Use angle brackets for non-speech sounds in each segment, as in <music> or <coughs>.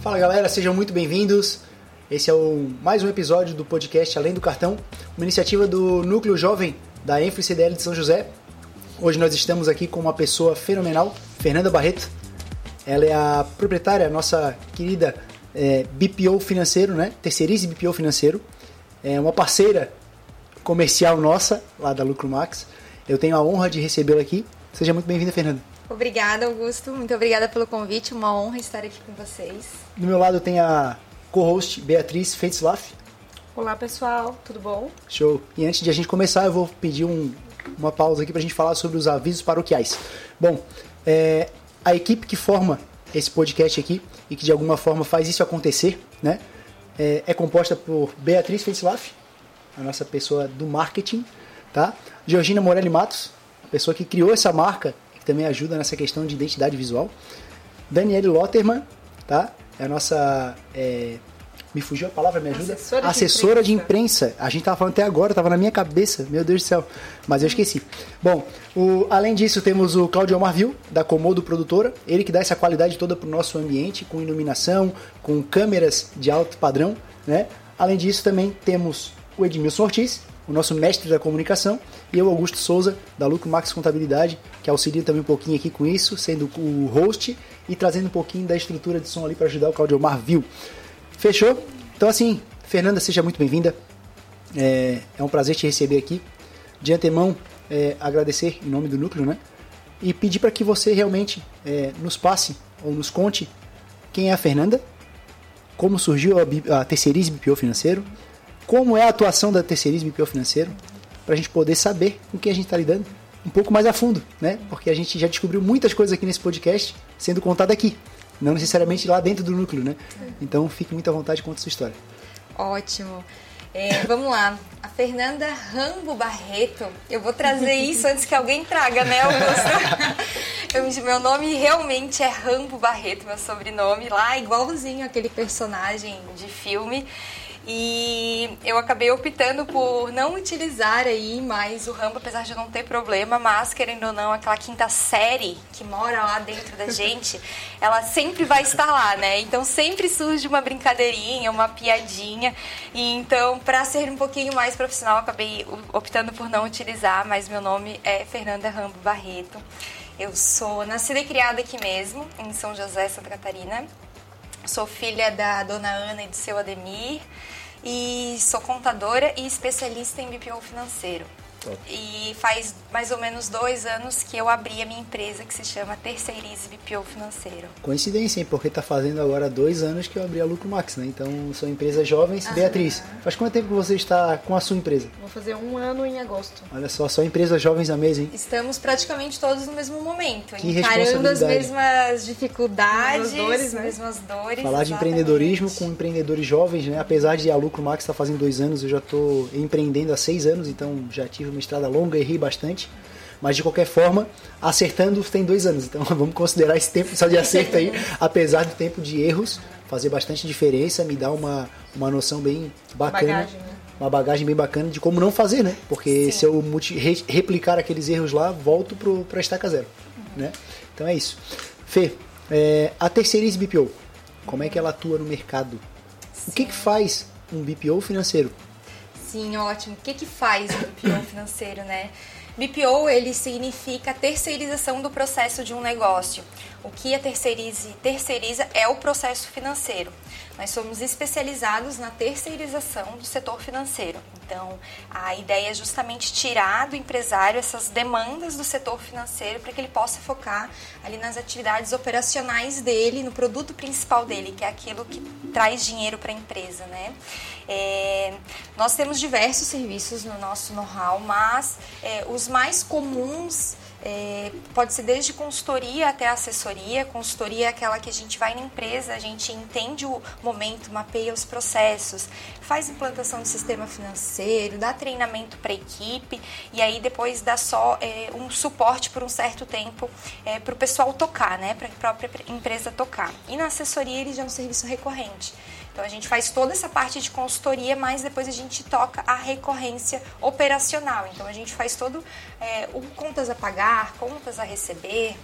Fala galera, sejam muito bem-vindos. Esse é o mais um episódio do podcast Além do Cartão, uma iniciativa do Núcleo Jovem da Enfre CDL de São José. Hoje nós estamos aqui com uma pessoa fenomenal, Fernanda Barreto. Ela é a proprietária, nossa querida é, BPO Financeiro, né? Terceirize BPO Financeiro. É uma parceira comercial nossa, lá da Lucro Max. Eu tenho a honra de recebê-la aqui. Seja muito bem-vinda, Fernanda. Obrigada, Augusto. Muito obrigada pelo convite. Uma honra estar aqui com vocês. Do meu lado tem a co-host Beatriz Feitzlaff. Olá, pessoal. Tudo bom? Show. E antes de a gente começar, eu vou pedir um, uma pausa aqui para a gente falar sobre os avisos paroquiais. Bom, é, a equipe que forma esse podcast aqui e que de alguma forma faz isso acontecer, né? É, é composta por Beatriz Feitzlaff, a nossa pessoa do marketing, tá? Georgina Morelli Matos, a pessoa que criou essa marca que também ajuda nessa questão de identidade visual. Daniele Lotterman, tá? É a nossa. É... Me fugiu a palavra, me ajuda? Assessora, de, Assessora imprensa. de imprensa. A gente tava falando até agora, tava na minha cabeça, meu Deus do céu. Mas eu esqueci. Bom, o, além disso, temos o Claudio Marvil, da Comodo Produtora. Ele que dá essa qualidade toda pro nosso ambiente, com iluminação, com câmeras de alto padrão, né? Além disso, também temos o Edmilson Ortiz, o nosso mestre da comunicação, e eu, Augusto Souza, da Lucro Max Contabilidade, que auxilia também um pouquinho aqui com isso, sendo o host e trazendo um pouquinho da estrutura de som ali para ajudar o Claudio Marvil. Fechou? Então, assim, Fernanda, seja muito bem-vinda. É, é, um prazer te receber aqui. De antemão, é, agradecer em nome do núcleo, né? E pedir para que você realmente é, nos passe ou nos conte quem é a Fernanda, como surgiu a, a Terceirize BPO Financeiro, como é a atuação da Terceirize BPO Financeiro, para a gente poder saber com quem a gente está lidando um pouco mais a fundo, né? Porque a gente já descobriu muitas coisas aqui nesse podcast sendo contada aqui, não necessariamente lá dentro do núcleo, né? Então fique muito à vontade e conte sua história. Ótimo. É, vamos lá. A Fernanda Rambo Barreto. Eu vou trazer <laughs> isso antes que alguém traga, né, Augusto? <laughs> Eu, meu nome realmente é Rambo Barreto, meu sobrenome lá, igualzinho aquele personagem de filme. E eu acabei optando por não utilizar aí mais o Rambo, apesar de não ter problema, mas querendo ou não, aquela quinta série que mora lá dentro da gente, <laughs> ela sempre vai estar lá, né? Então sempre surge uma brincadeirinha, uma piadinha. E então, para ser um pouquinho mais profissional, acabei optando por não utilizar, mas meu nome é Fernanda Rambo Barreto. Eu sou nascida e criada aqui mesmo, em São José, Santa Catarina. Sou filha da dona Ana e do seu Ademir e sou contadora e especialista em BPO financeiro. Top. E faz mais ou menos dois anos que eu abri a minha empresa que se chama Terceirize BPO Financeiro. Coincidência, hein? Porque tá fazendo agora dois anos que eu abri a Lucro Max, né? Então são empresas jovens. Beatriz, faz quanto tempo que você está com a sua empresa? Vou fazer um ano em agosto. Olha só, só empresas jovens na mesa, hein? Estamos praticamente todos no mesmo momento, Que encarando as mesmas dificuldades, Mesmas dores, né? mesmas dores. Falar de exatamente. empreendedorismo com empreendedores jovens, né? Apesar de a Lucro Max estar fazendo dois anos, eu já estou empreendendo há seis anos, então já tive uma estrada longa, errei bastante. Mas de qualquer forma, acertando tem dois anos. Então <laughs> vamos considerar esse tempo só de acerto aí, <laughs> apesar do tempo de erros, fazer bastante diferença, me dá uma, uma noção bem bacana. Bagagem, né? Uma bagagem bem bacana de como não fazer, né? Porque Sim. se eu re- replicar aqueles erros lá, volto para a estaca zero. Né? Então é isso. Fê, é, a Terceirize BPO, como é que ela atua no mercado? O que, que faz um BPO financeiro? Sim, ótimo. O que, que faz o BPO <coughs> financeiro, né? BPO, ele significa terceirização do processo de um negócio. O que a terceirize, terceiriza é o processo financeiro. Nós somos especializados na terceirização do setor financeiro. Então, a ideia é justamente tirar do empresário essas demandas do setor financeiro para que ele possa focar ali nas atividades operacionais dele, no produto principal dele, que é aquilo que traz dinheiro para a empresa, né? É, nós temos diversos serviços no nosso know-how, mas é, os mais comuns é, pode ser desde consultoria até assessoria. Consultoria é aquela que a gente vai na empresa, a gente entende o momento, mapeia os processos, faz implantação do sistema financeiro, dá treinamento para a equipe e aí depois dá só é, um suporte por um certo tempo é, para o pessoal tocar, né, para a própria empresa tocar. E na assessoria ele já é um serviço recorrente. Então a gente faz toda essa parte de consultoria, mas depois a gente toca a recorrência operacional. Então a gente faz todo é, o contas a pagar, contas a receber,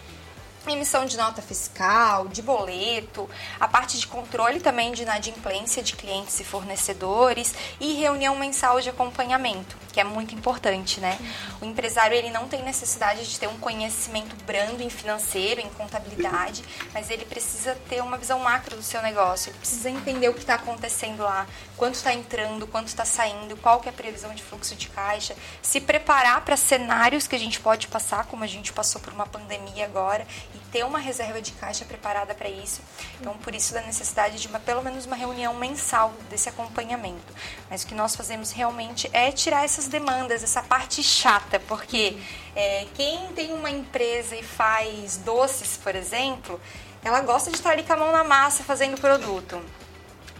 emissão de nota fiscal, de boleto, a parte de controle também de inadimplência de clientes e fornecedores e reunião mensal de acompanhamento, que é muito importante, né? O empresário ele não tem necessidade de ter um conhecimento brando em financeiro, em contabilidade, mas ele precisa ter uma visão macro do seu negócio, ele precisa entender o que está acontecendo lá, quanto está entrando, quanto está saindo, qual que é a previsão de fluxo de caixa, se preparar para cenários que a gente pode passar, como a gente passou por uma pandemia agora, e ter uma reserva de caixa preparada para isso. Então, por isso da necessidade de uma, pelo menos uma reunião mensal desse acompanhamento. Mas o que nós fazemos realmente é tirar essas demandas, essa parte chata, porque é, quem tem uma empresa e faz doces, por exemplo, ela gosta de estar ali com a mão na massa fazendo produto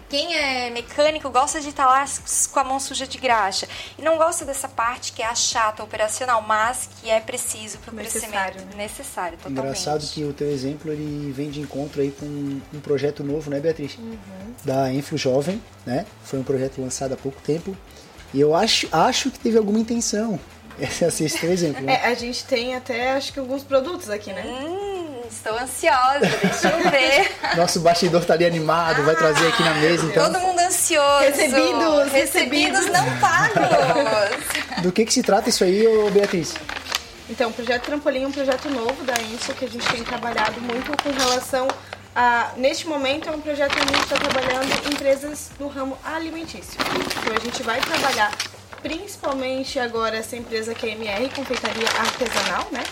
quem é mecânico gosta de estar lá com a mão suja de graxa e não gosta dessa parte que é a chata operacional, mas que é preciso para o crescimento né? necessário. Totalmente. Engraçado que o teu exemplo ele vem de encontro aí com um projeto novo, né, Beatriz? Uhum. Da Info Jovem, né? Foi um projeto lançado há pouco tempo e eu acho, acho que teve alguma intenção. <laughs> Esse é esse teu exemplo. Né? É, a gente tem até acho que alguns produtos aqui, né? Hum Estou ansiosa, deixa eu ver. <laughs> Nosso bastidor tá ali animado, vai trazer aqui na mesa, então. Todo mundo ansioso. Recebidos, recebidos, não pagos. Do que que se trata isso aí, Beatriz? Então, o projeto Trampolim é um projeto novo da INSO que a gente tem trabalhado muito com relação a, neste momento é um projeto que a gente está trabalhando em empresas no ramo alimentício. Então a gente vai trabalhar principalmente agora essa empresa que é MR, confeitaria artesanal, né?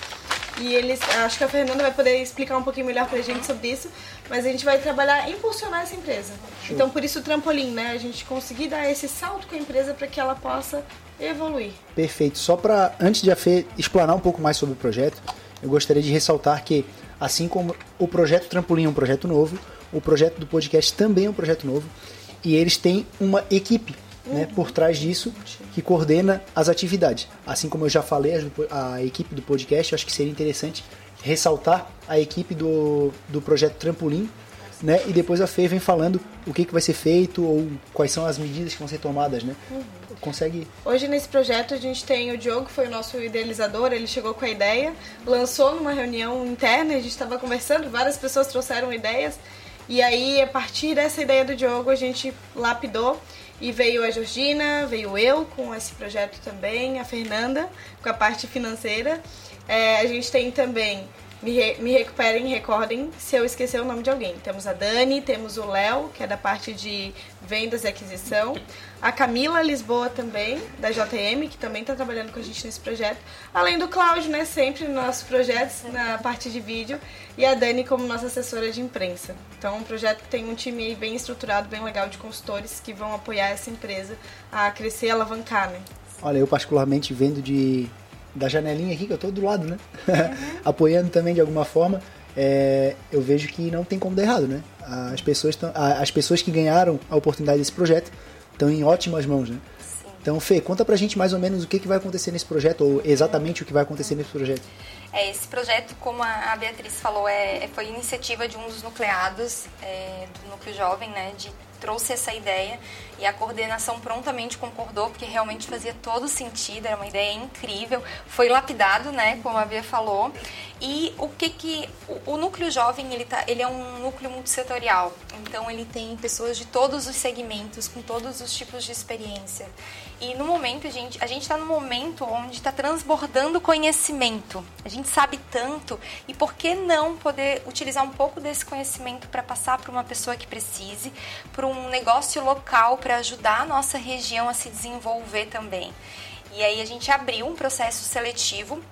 E eles, acho que a Fernanda vai poder explicar um pouquinho melhor pra gente sobre isso, mas a gente vai trabalhar impulsionar essa empresa. Show. Então, por isso o trampolim, né? A gente conseguir dar esse salto com a empresa para que ela possa evoluir. Perfeito. Só para antes de a Fê explanar um pouco mais sobre o projeto, eu gostaria de ressaltar que assim como o projeto Trampolim é um projeto novo, o projeto do podcast também é um projeto novo e eles têm uma equipe né, por trás disso que coordena as atividades. Assim como eu já falei, a, equipe do podcast, acho que seria interessante ressaltar a equipe do, do projeto Trampolim, né? E depois a Fê vem falando o que, que vai ser feito ou quais são as medidas que vão ser tomadas, né? Uhum. Consegue. Hoje nesse projeto a gente tem o Diogo, que foi o nosso idealizador, ele chegou com a ideia, lançou numa reunião interna, a gente estava conversando, várias pessoas trouxeram ideias, e aí a partir dessa ideia do Diogo a gente lapidou e veio a Georgina, veio eu com esse projeto também, a Fernanda com a parte financeira. É, a gente tem também me, re, me recuperem, recordem se eu esquecer o nome de alguém. Temos a Dani, temos o Léo, que é da parte de vendas e aquisição. A Camila Lisboa também, da JM, que também está trabalhando com a gente nesse projeto. Além do Cláudio, né, sempre nos nossos projetos, na parte de vídeo. E a Dani como nossa assessora de imprensa. Então, é um projeto que tem um time bem estruturado, bem legal de consultores que vão apoiar essa empresa a crescer e alavancar, né? Olha, eu particularmente vendo de da janelinha aqui, que eu estou do lado, né? Uhum. <laughs> Apoiando também de alguma forma, é, eu vejo que não tem como dar errado, né? As pessoas, tão, as pessoas que ganharam a oportunidade desse projeto estão em ótimas mãos, né? Sim. Então, Fê, conta pra gente mais ou menos o que, que vai acontecer nesse projeto, ou exatamente o que vai acontecer nesse projeto. É, esse projeto, como a Beatriz falou, é, é, foi iniciativa de um dos nucleados é, do Núcleo Jovem, né, de trouxe essa ideia e a coordenação prontamente concordou, porque realmente fazia todo sentido, era uma ideia incrível. Foi lapidado, né, como a Bia falou. E o que que... O, o núcleo jovem, ele, tá, ele é um núcleo multissetorial. Então, ele tem pessoas de todos os segmentos, com todos os tipos de experiência. E no momento, a gente a está no momento onde está transbordando conhecimento. A gente sabe tanto, e por que não poder utilizar um pouco desse conhecimento para passar para uma pessoa que precise, para um negócio local, para ajudar a nossa região a se desenvolver também. E aí a gente abriu um processo seletivo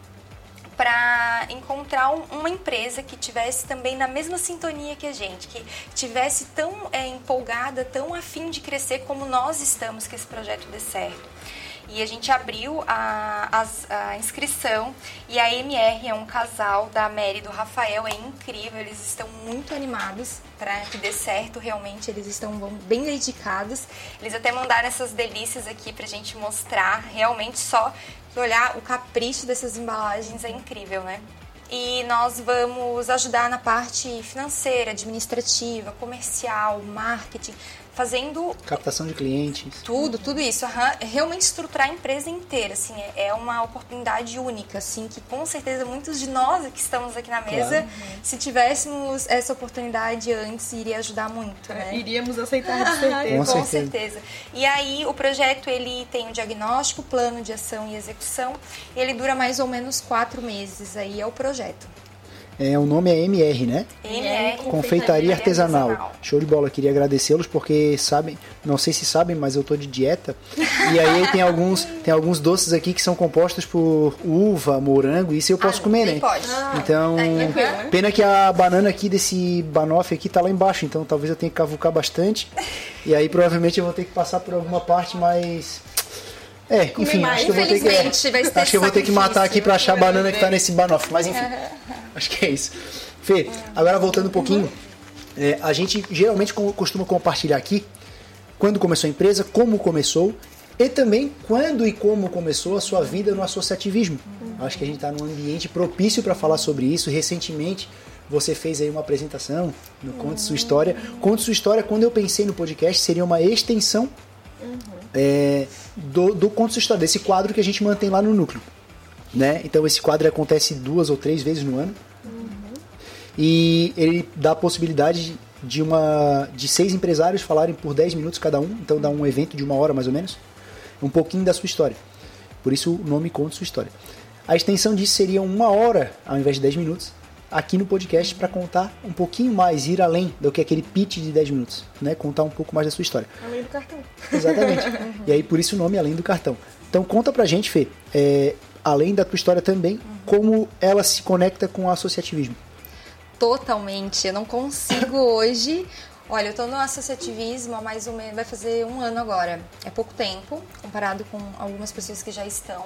para encontrar uma empresa que tivesse também na mesma sintonia que a gente, que tivesse tão é, empolgada, tão afim de crescer como nós estamos, que esse projeto dê certo. E a gente abriu a, a, a, inscrição. E a MR é um casal da Mary e do Rafael, é incrível, eles estão muito animados para que dê certo, realmente eles estão bem dedicados. Eles até mandaram essas delícias aqui para a gente mostrar, realmente só olhar o capricho dessas embalagens é incrível, né? E nós vamos ajudar na parte financeira, administrativa, comercial, marketing, fazendo Captação de clientes. tudo, tudo isso, é realmente estruturar a empresa inteira, assim, é, é uma oportunidade única, assim, que com certeza muitos de nós que estamos aqui na mesa, Claro. se tivéssemos essa oportunidade antes, iria ajudar muito, né? Iríamos aceitar <laughs> de certeza. Com Com certeza. certeza. E aí o projeto ele tem o diagnóstico, plano de ação e execução. E ele dura mais ou menos quatro meses. Aí é o projeto. É, o nome é MR, né? MR Confeitaria artesanal. Show de bola, queria agradecê-los porque sabem, não sei se sabem, mas eu tô de dieta. E aí tem alguns, tem alguns doces aqui que são compostos por uva, morango, isso eu posso Ah, comer, né? pode. Então, Aí, tranquilo, né? pena que a banana aqui desse banoffee aqui tá lá embaixo, então talvez eu tenha que cavucar bastante. E aí provavelmente eu vou ter que passar por alguma parte mais é, enfim, mais. acho que eu vou ter que, Infelizmente, vai acho que eu vou ter que matar aqui pra achar a banana que tá Deus. nesse banoffee, mas enfim. Acho que é isso. Fê, agora voltando um pouquinho, é, a gente geralmente co- costuma compartilhar aqui quando começou a empresa, como começou e também quando e como começou a sua vida no associativismo. Acho que a gente está num ambiente propício para falar sobre isso. Recentemente você fez aí uma apresentação no Conte Sua História. Conte Sua História, quando eu pensei no podcast, seria uma extensão é, do, do Conte Sua História, desse quadro que a gente mantém lá no núcleo. Né? Então esse quadro acontece duas ou três vezes no ano e ele dá a possibilidade de uma de seis empresários falarem por 10 minutos cada um, então dá um evento de uma hora mais ou menos, um pouquinho da sua história. Por isso o nome conta sua história. A extensão disso seria uma hora ao invés de 10 minutos aqui no podcast para contar um pouquinho mais, ir além do que aquele pitch de 10 minutos, né? Contar um pouco mais da sua história. Além do cartão. Exatamente. <laughs> e aí por isso o nome Além do Cartão. Então conta pra gente, Fê, é, além da tua história também, como ela se conecta com o associativismo. Totalmente. Eu não consigo <laughs> hoje. Olha, eu tô no associativismo há mais ou menos. Vai fazer um ano agora. É pouco tempo, comparado com algumas pessoas que já estão.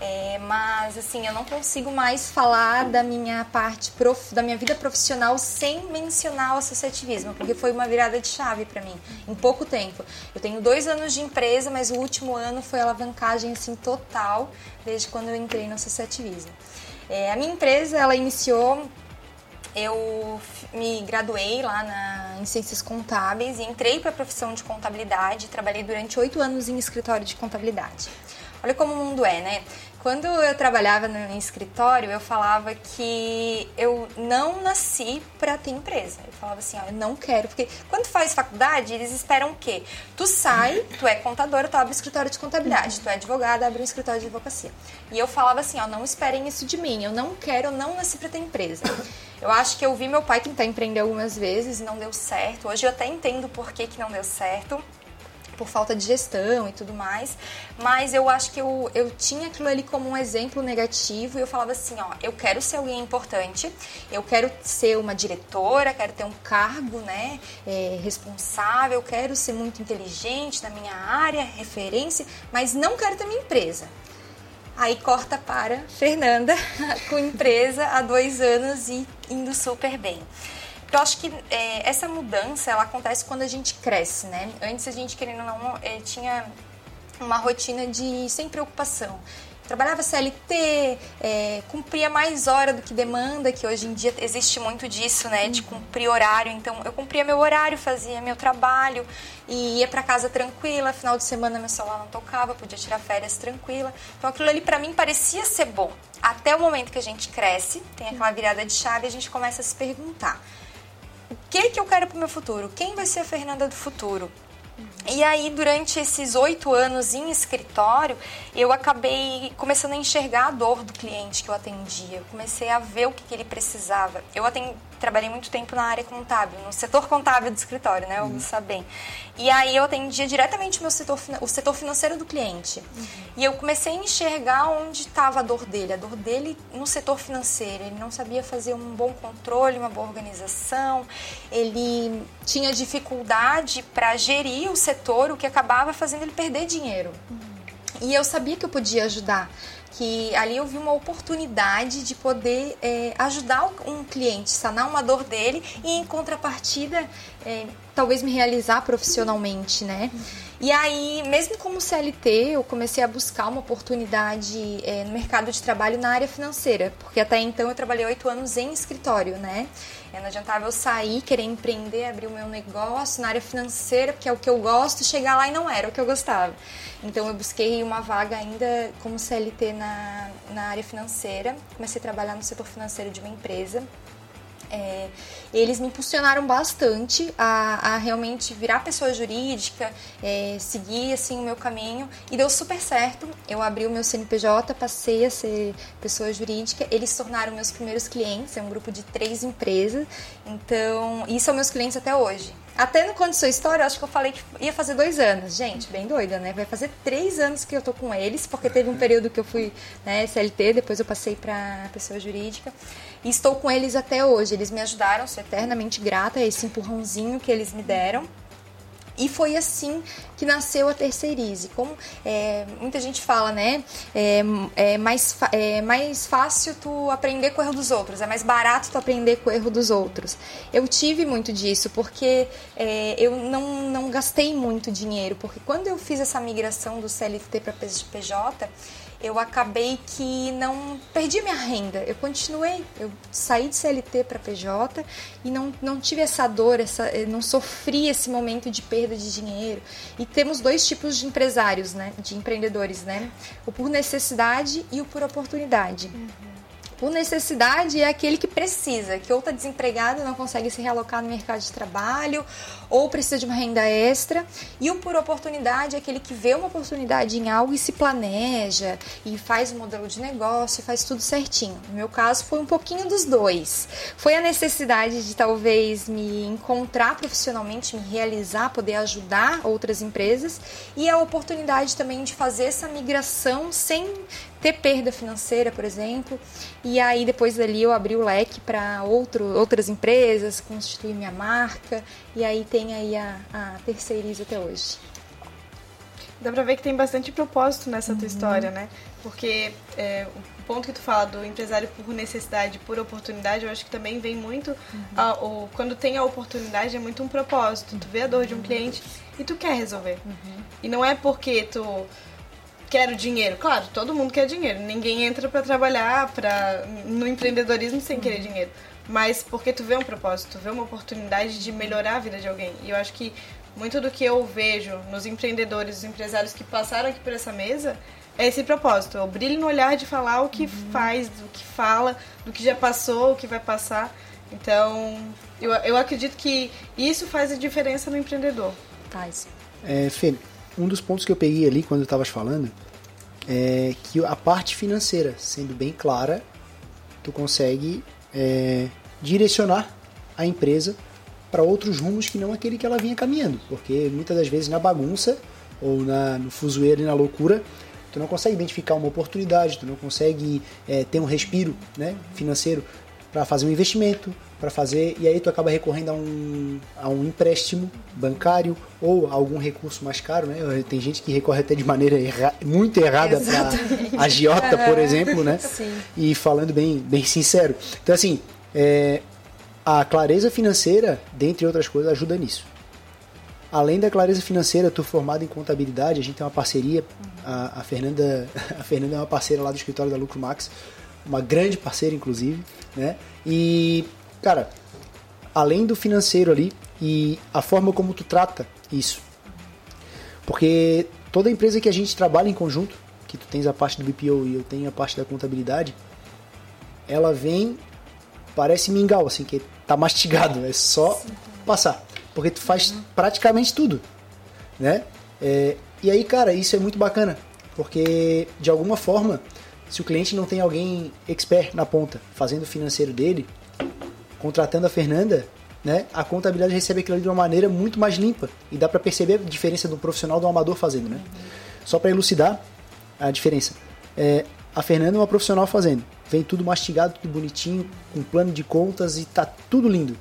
É, mas, assim, eu não consigo mais falar da minha parte, prof, da minha vida profissional sem mencionar o associativismo, porque foi uma virada de chave para mim, em pouco tempo. Eu tenho dois anos de empresa, mas o último ano foi alavancagem, assim, total, desde quando eu entrei no associativismo. É, a minha empresa, ela iniciou eu me graduei lá na, em Ciências Contábeis e entrei para a profissão de contabilidade. Trabalhei durante oito anos em escritório de contabilidade. Olha como o mundo é, né? Quando eu trabalhava no escritório, eu falava que eu não nasci para ter empresa. Eu falava assim, ó, eu não quero, porque quando faz faculdade, eles esperam o quê? Tu sai, tu é contadora, tu abre um escritório de contabilidade, tu é advogada, abre um escritório de advocacia. E eu falava assim, ó, não esperem isso de mim, eu não quero, eu não nasci para ter empresa. Eu acho que eu vi meu pai tentar empreender algumas vezes e não deu certo. Hoje eu até entendo por que, que não deu certo por falta de gestão e tudo mais, mas eu acho que eu, eu tinha aquilo ali como um exemplo negativo e eu falava assim, ó, eu quero ser alguém importante, eu quero ser uma diretora, quero ter um cargo, né, é, responsável, quero ser muito inteligente na minha área, referência, mas não quero ter minha empresa. Aí corta para Fernanda, <laughs> com empresa há dois anos e indo super bem. Eu acho que é, essa mudança ela acontece quando a gente cresce, né? Antes a gente, querendo ou não, é, tinha uma rotina de sem preocupação. Trabalhava CLT, é, cumpria mais hora do que demanda, que hoje em dia existe muito disso, né? De cumprir horário. Então, eu cumpria meu horário, fazia meu trabalho e ia para casa tranquila. Final de semana meu celular não tocava, podia tirar férias tranquila. Então, aquilo ali para mim parecia ser bom. Até o momento que a gente cresce, tem aquela virada de chave e a gente começa a se perguntar: que que eu quero para o meu futuro? Quem vai ser a Fernanda do futuro? E aí, durante esses oito anos em escritório, eu acabei começando a enxergar a dor do cliente que eu atendia. Eu comecei a ver o que, que ele precisava. Eu atendi, trabalhei muito tempo na área contábil, no setor contábil do escritório, né? O Sabem. E aí eu atendia diretamente o meu setor, o setor financeiro do cliente. E eu comecei a enxergar onde estava a dor dele. A dor dele no setor financeiro. Ele não sabia fazer um bom controle, uma boa organização. Ele tinha dificuldade para gerir o setor, o que acabava fazendo ele perder dinheiro. E eu sabia que eu podia ajudar. Que ali eu vi uma oportunidade de poder é, ajudar um cliente, sanar uma dor dele e em contrapartida é, talvez me realizar profissionalmente, né? E aí, mesmo como CLT, eu comecei a buscar uma oportunidade é, no mercado de trabalho na área financeira, porque até então eu trabalhei oito anos em escritório, né? E não adiantava eu sair, querer empreender, abrir o meu negócio na área financeira, porque é o que eu gosto, chegar lá e não era o que eu gostava. Então eu busquei uma vaga ainda como CLT na, na área financeira, comecei a trabalhar no setor financeiro de uma empresa é, eles me impulsionaram bastante a, a realmente virar pessoa jurídica, é, seguir assim o meu caminho e deu super certo. Eu abri o meu CNPJ, passei a ser pessoa jurídica. Eles se tornaram meus primeiros clientes. É um grupo de três empresas. Então, e são meus clientes até hoje. Até no Conde Sua História, acho que eu falei que ia fazer dois anos. Gente, bem doida, né? Vai fazer três anos que eu tô com eles, porque teve um período que eu fui né, SLT, depois eu passei para pessoa jurídica. E estou com eles até hoje. Eles me ajudaram, sou eternamente grata a esse empurrãozinho que eles me deram. E foi assim que nasceu a Terceirize. Como é, muita gente fala, né? É, é, mais, é mais fácil tu aprender com o erro dos outros, é mais barato tu aprender com o erro dos outros. Eu tive muito disso, porque é, eu não, não gastei muito dinheiro, porque quando eu fiz essa migração do CLT para PJ, eu acabei que não perdi minha renda. Eu continuei, eu saí de CLT para PJ e não, não tive essa dor, essa, não sofri esse momento de perda de dinheiro. E temos dois tipos de empresários, né, de empreendedores, né? O por necessidade e o por oportunidade. Uhum. Por necessidade é aquele que precisa, que ou está desempregado e não consegue se realocar no mercado de trabalho, ou precisa de uma renda extra. E o por oportunidade é aquele que vê uma oportunidade em algo e se planeja, e faz o um modelo de negócio, faz tudo certinho. No meu caso, foi um pouquinho dos dois. Foi a necessidade de talvez me encontrar profissionalmente, me realizar, poder ajudar outras empresas, e a oportunidade também de fazer essa migração sem ter perda financeira, por exemplo. E aí depois dali eu abri o leque para outras empresas, constituir minha marca e aí tem aí a, a terceiriza até hoje. Dá pra ver que tem bastante propósito nessa uhum. tua história, né? Porque é, o ponto que tu fala do empresário por necessidade, por oportunidade, eu acho que também vem muito. Uhum. A, o, quando tem a oportunidade, é muito um propósito. Tu vê a dor de um cliente e tu quer resolver. Uhum. E não é porque tu quero dinheiro. Claro, todo mundo quer dinheiro. Ninguém entra para trabalhar pra, no empreendedorismo sem querer dinheiro. Mas porque tu vê um propósito, tu vê uma oportunidade de melhorar a vida de alguém. E eu acho que muito do que eu vejo nos empreendedores, os empresários que passaram aqui por essa mesa, é esse propósito. É o brilho no olhar de falar o que uhum. faz, do que fala, do que já passou, o que vai passar. Então, eu, eu acredito que isso faz a diferença no empreendedor. Faz. É, Fê, um dos pontos que eu peguei ali quando eu estava falando é que a parte financeira, sendo bem clara, tu consegue é, direcionar a empresa para outros rumos que não aquele que ela vinha caminhando, porque muitas das vezes na bagunça ou na, no fuzueiro e na loucura tu não consegue identificar uma oportunidade, tu não consegue é, ter um respiro né, financeiro para fazer um investimento, para fazer, e aí tu acaba recorrendo a um, a um empréstimo bancário ou algum recurso mais caro, né? Tem gente que recorre até de maneira erra muito errada para agiota, por exemplo, né? Sim. E falando bem, bem sincero. Então, assim, é, a clareza financeira, dentre outras coisas, ajuda nisso. Além da clareza financeira, tu formado em contabilidade, a gente tem uma parceria, a, a Fernanda, <laughs> a Fernanda é uma parceira lá do escritório da Lucro Max, uma grande parceira, inclusive, né? E, cara, além do financeiro ali e a forma como tu trata isso. Porque toda empresa que a gente trabalha em conjunto, que tu tens a parte do BPO e eu tenho a parte da contabilidade, ela vem, parece mingau, assim, que tá mastigado, é só passar. Porque tu faz uhum. praticamente tudo, né? É, e aí, cara, isso é muito bacana, porque de alguma forma se o cliente não tem alguém expert na ponta fazendo o financeiro dele, contratando a Fernanda, né, a contabilidade recebe aquilo ali de uma maneira muito mais limpa e dá para perceber a diferença do profissional do amador fazendo, né? Só para elucidar a diferença. É, a Fernanda é uma profissional fazendo. Vem tudo mastigado, tudo bonitinho, com plano de contas e tá tudo lindo.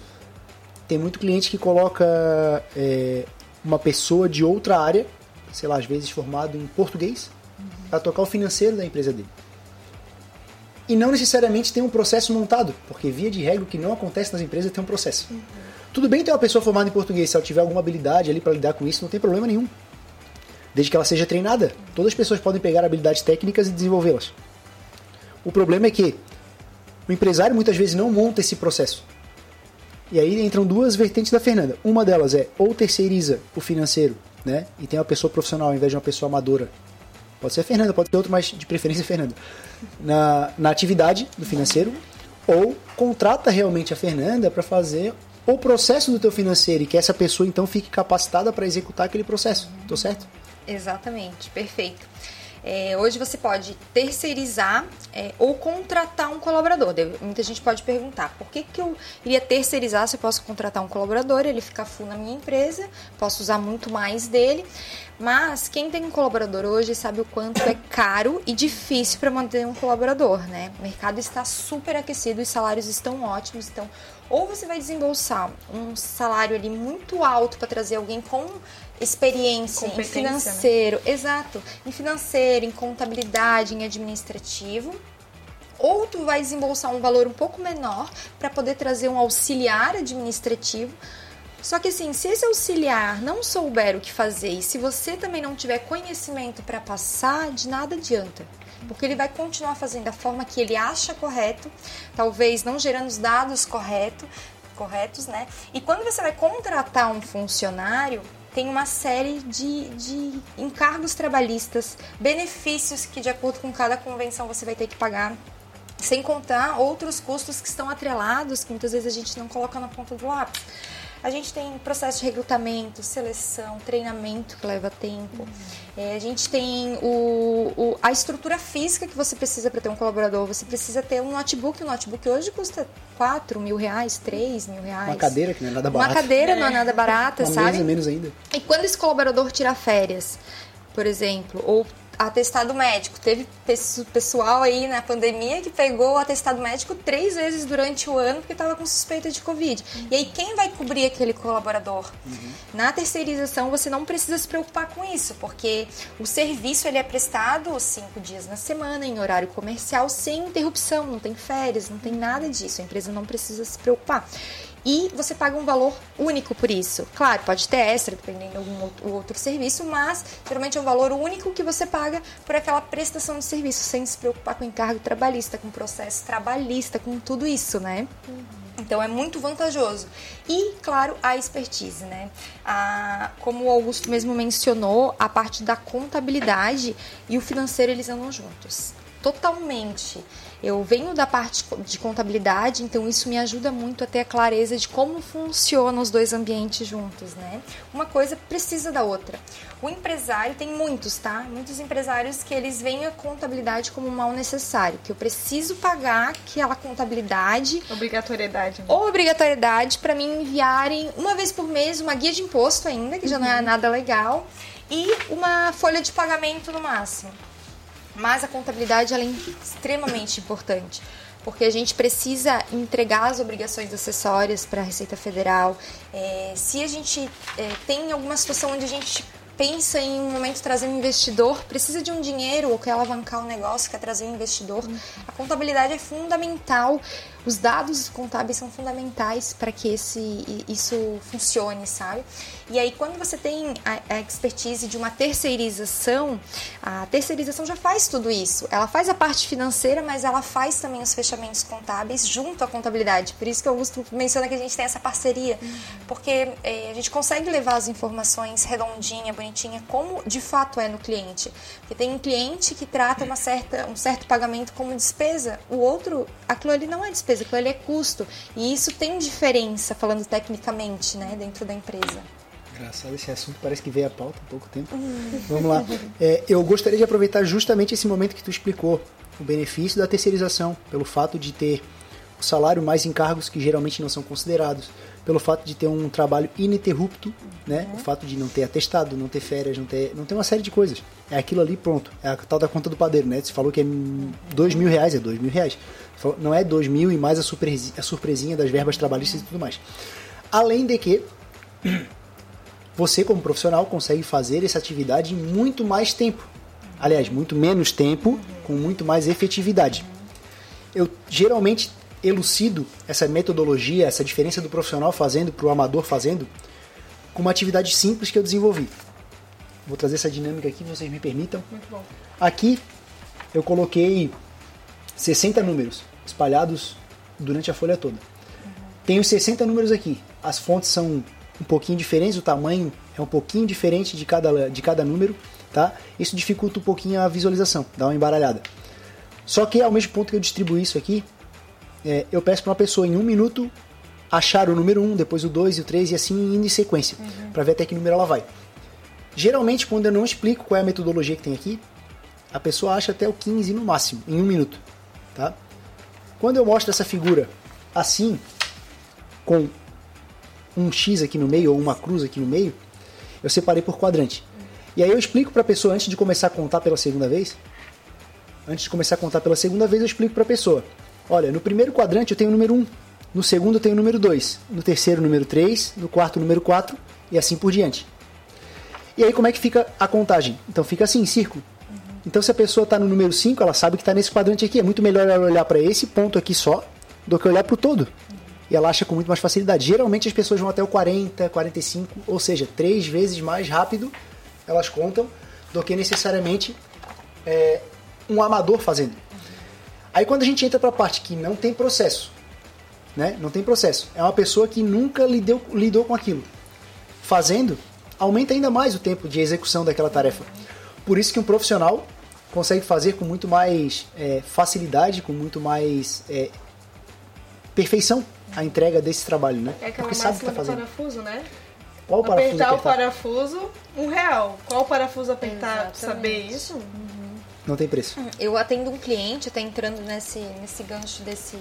Tem muito cliente que coloca é, uma pessoa de outra área, sei lá, às vezes formado em português, uhum. para tocar o financeiro da empresa dele e não necessariamente tem um processo montado, porque via de regra o que não acontece nas empresas é ter um processo. Uhum. Tudo bem ter uma pessoa formada em português, se ela tiver alguma habilidade ali para lidar com isso, não tem problema nenhum. desde que ela seja treinada. Todas as pessoas podem pegar habilidades técnicas e desenvolvê-las. O problema é que o empresário muitas vezes não monta esse processo. E aí entram duas vertentes da Fernanda. Uma delas é ou terceiriza o financeiro, né? E tem uma pessoa profissional ao invés de uma pessoa amadora. Pode ser a Fernanda, pode ser outro, mas de preferência a Fernanda. Na, na atividade do financeiro, ou contrata realmente a Fernanda para fazer o processo do teu financeiro e que essa pessoa então fique capacitada para executar aquele processo. Tô certo? Exatamente, perfeito. É, hoje você pode terceirizar é, ou contratar um colaborador. Muita gente pode perguntar por que, que eu iria terceirizar se eu posso contratar um colaborador, ele fica full na minha empresa, posso usar muito mais dele. Mas quem tem um colaborador hoje sabe o quanto é caro e difícil para manter um colaborador, né? O mercado está super aquecido, os salários estão ótimos, então ou você vai desembolsar um salário ali muito alto para trazer alguém com experiência em né? financeiro, né? exato, em financeiro, em contabilidade, em administrativo, ou tu vai desembolsar um valor um pouco menor para poder trazer um auxiliar administrativo. Só que assim, se esse auxiliar não souber o que fazer e se você também não tiver conhecimento para passar, de nada adianta. Porque ele vai continuar fazendo da forma que ele acha correto, talvez não gerando os dados correto, corretos, né? E quando você vai contratar um funcionário, tem uma série de, de encargos trabalhistas, benefícios que, de acordo com cada convenção, você vai ter que pagar sem contar outros custos que estão atrelados, que muitas vezes a gente não coloca na ponta do lápis. A gente tem processo de recrutamento, seleção, treinamento que leva tempo. Uhum. É, a gente tem o, o, a estrutura física que você precisa para ter um colaborador. Você precisa ter um notebook. O notebook hoje custa 4 mil reais, 3 mil reais. Uma cadeira que não é nada barata. Uma cadeira é. não é nada barata, Uma sabe? Mesa, menos ainda. E quando esse colaborador tira férias, por exemplo, ou atestado médico. Teve pessoal aí na pandemia que pegou o atestado médico três vezes durante o ano porque estava com suspeita de Covid. Uhum. E aí quem vai cobrir aquele colaborador? Uhum. Na terceirização você não precisa se preocupar com isso, porque o serviço ele é prestado cinco dias na semana, em horário comercial, sem interrupção, não tem férias, não tem nada disso. A empresa não precisa se preocupar e você paga um valor único por isso. Claro, pode ter extra, dependendo de algum outro, serviço, mas geralmente é um valor único que você paga por aquela prestação de serviço, sem se preocupar com encargo trabalhista, com processo trabalhista, com tudo isso, né? Uhum. Então é muito vantajoso. E, claro, a expertise, né? A, como o Augusto mesmo mencionou, a parte da contabilidade e o financeiro eles andam juntos. Totalmente. Eu venho da parte de contabilidade, então isso me ajuda muito a ter a clareza de como funcionam os dois ambientes juntos, né? Uma coisa precisa da outra. O empresário tem muitos, tá? Muitos empresários que eles veem a contabilidade como um mal necessário, que eu preciso pagar aquela contabilidade, obrigatoriedade, né? obrigatoriedade para me enviarem uma vez por mês uma guia de imposto ainda, que já não é uhum. nada legal, e uma folha de pagamento no máximo. Mas a contabilidade é extremamente importante, porque a gente precisa entregar as obrigações acessórias para a Receita Federal. É, se a gente é, tem alguma situação onde a gente pensa em um momento trazer um investidor, precisa de um dinheiro ou quer alavancar um negócio, quer trazer um investidor, a contabilidade é fundamental os dados contábeis são fundamentais para que esse, isso funcione, sabe? E aí, quando você tem a, a expertise de uma terceirização, a terceirização já faz tudo isso. Ela faz a parte financeira, mas ela faz também os fechamentos contábeis junto à contabilidade. Por isso que o Augusto menciona que a gente tem essa parceria, porque é, a gente consegue levar as informações redondinha, bonitinha, como de fato é no cliente. Porque tem um cliente que trata uma certa, um certo pagamento como despesa, o outro, aquilo ali não é despesa despesa, aquilo ali é custo. E isso tem diferença, falando tecnicamente, né, dentro da empresa. Engraçado esse assunto, parece que veio a pauta há pouco tempo. Vamos lá. É, eu gostaria de aproveitar justamente esse momento que tu explicou, o benefício da terceirização, pelo fato de ter o salário mais encargos que geralmente não são considerados, pelo fato de ter um trabalho ininterrupto, né? O fato de não ter atestado, não ter férias, não ter, não ter uma série de coisas. É aquilo ali, pronto. É a tal da conta do padeiro, né? Você falou que é dois mil reais, é dois mil reais. Não é dois mil e mais a, surpresinha, a surpresinha das verbas trabalhistas e tudo mais. Além de que você, como profissional, consegue fazer essa atividade em muito mais tempo. Aliás, muito menos tempo, com muito mais efetividade. Eu geralmente elucido essa metodologia, essa diferença do profissional fazendo para o amador fazendo, com uma atividade simples que eu desenvolvi. Vou trazer essa dinâmica aqui, vocês me permitam. Muito bom. Aqui eu coloquei 60 números espalhados durante a folha toda. Tenho 60 números aqui. As fontes são um pouquinho diferentes, o tamanho é um pouquinho diferente de cada, de cada número, tá? Isso dificulta um pouquinho a visualização, dá uma embaralhada. Só que ao mesmo ponto que eu distribuo isso aqui, é, eu peço para uma pessoa em um minuto achar o número 1, um, depois o 2 e o 3 e assim indo em sequência, uhum. para ver até que número ela vai. Geralmente, quando eu não explico qual é a metodologia que tem aqui, a pessoa acha até o 15 no máximo, em um minuto. Tá? Quando eu mostro essa figura assim, com um X aqui no meio ou uma cruz aqui no meio, eu separei por quadrante. E aí eu explico para a pessoa antes de começar a contar pela segunda vez. Antes de começar a contar pela segunda vez, eu explico para a pessoa: olha, no primeiro quadrante eu tenho o número 1, no segundo eu tenho o número 2, no terceiro o número 3, no quarto o número 4 e assim por diante. E aí como é que fica a contagem? Então fica assim, em círculo. Então se a pessoa está no número 5, ela sabe que está nesse quadrante aqui. É muito melhor ela olhar para esse ponto aqui só do que olhar para o todo e ela acha com muito mais facilidade. Geralmente as pessoas vão até o 40, 45, ou seja, três vezes mais rápido elas contam do que necessariamente é, um amador fazendo. Aí quando a gente entra para a parte que não tem processo, né? Não tem processo. É uma pessoa que nunca lidou, lidou com aquilo. Fazendo, aumenta ainda mais o tempo de execução daquela tarefa. Por isso que um profissional consegue fazer com muito mais é, facilidade, com muito mais é, perfeição a entrega desse trabalho, né? É aquela Porque sabe que tá fazendo. parafuso, né? Qual apertar parafuso apertar? o parafuso, um real. Qual parafuso apertar, Exatamente. saber isso? Uhum. Não tem preço. Hum, eu atendo um cliente, até entrando nesse, nesse gancho desse,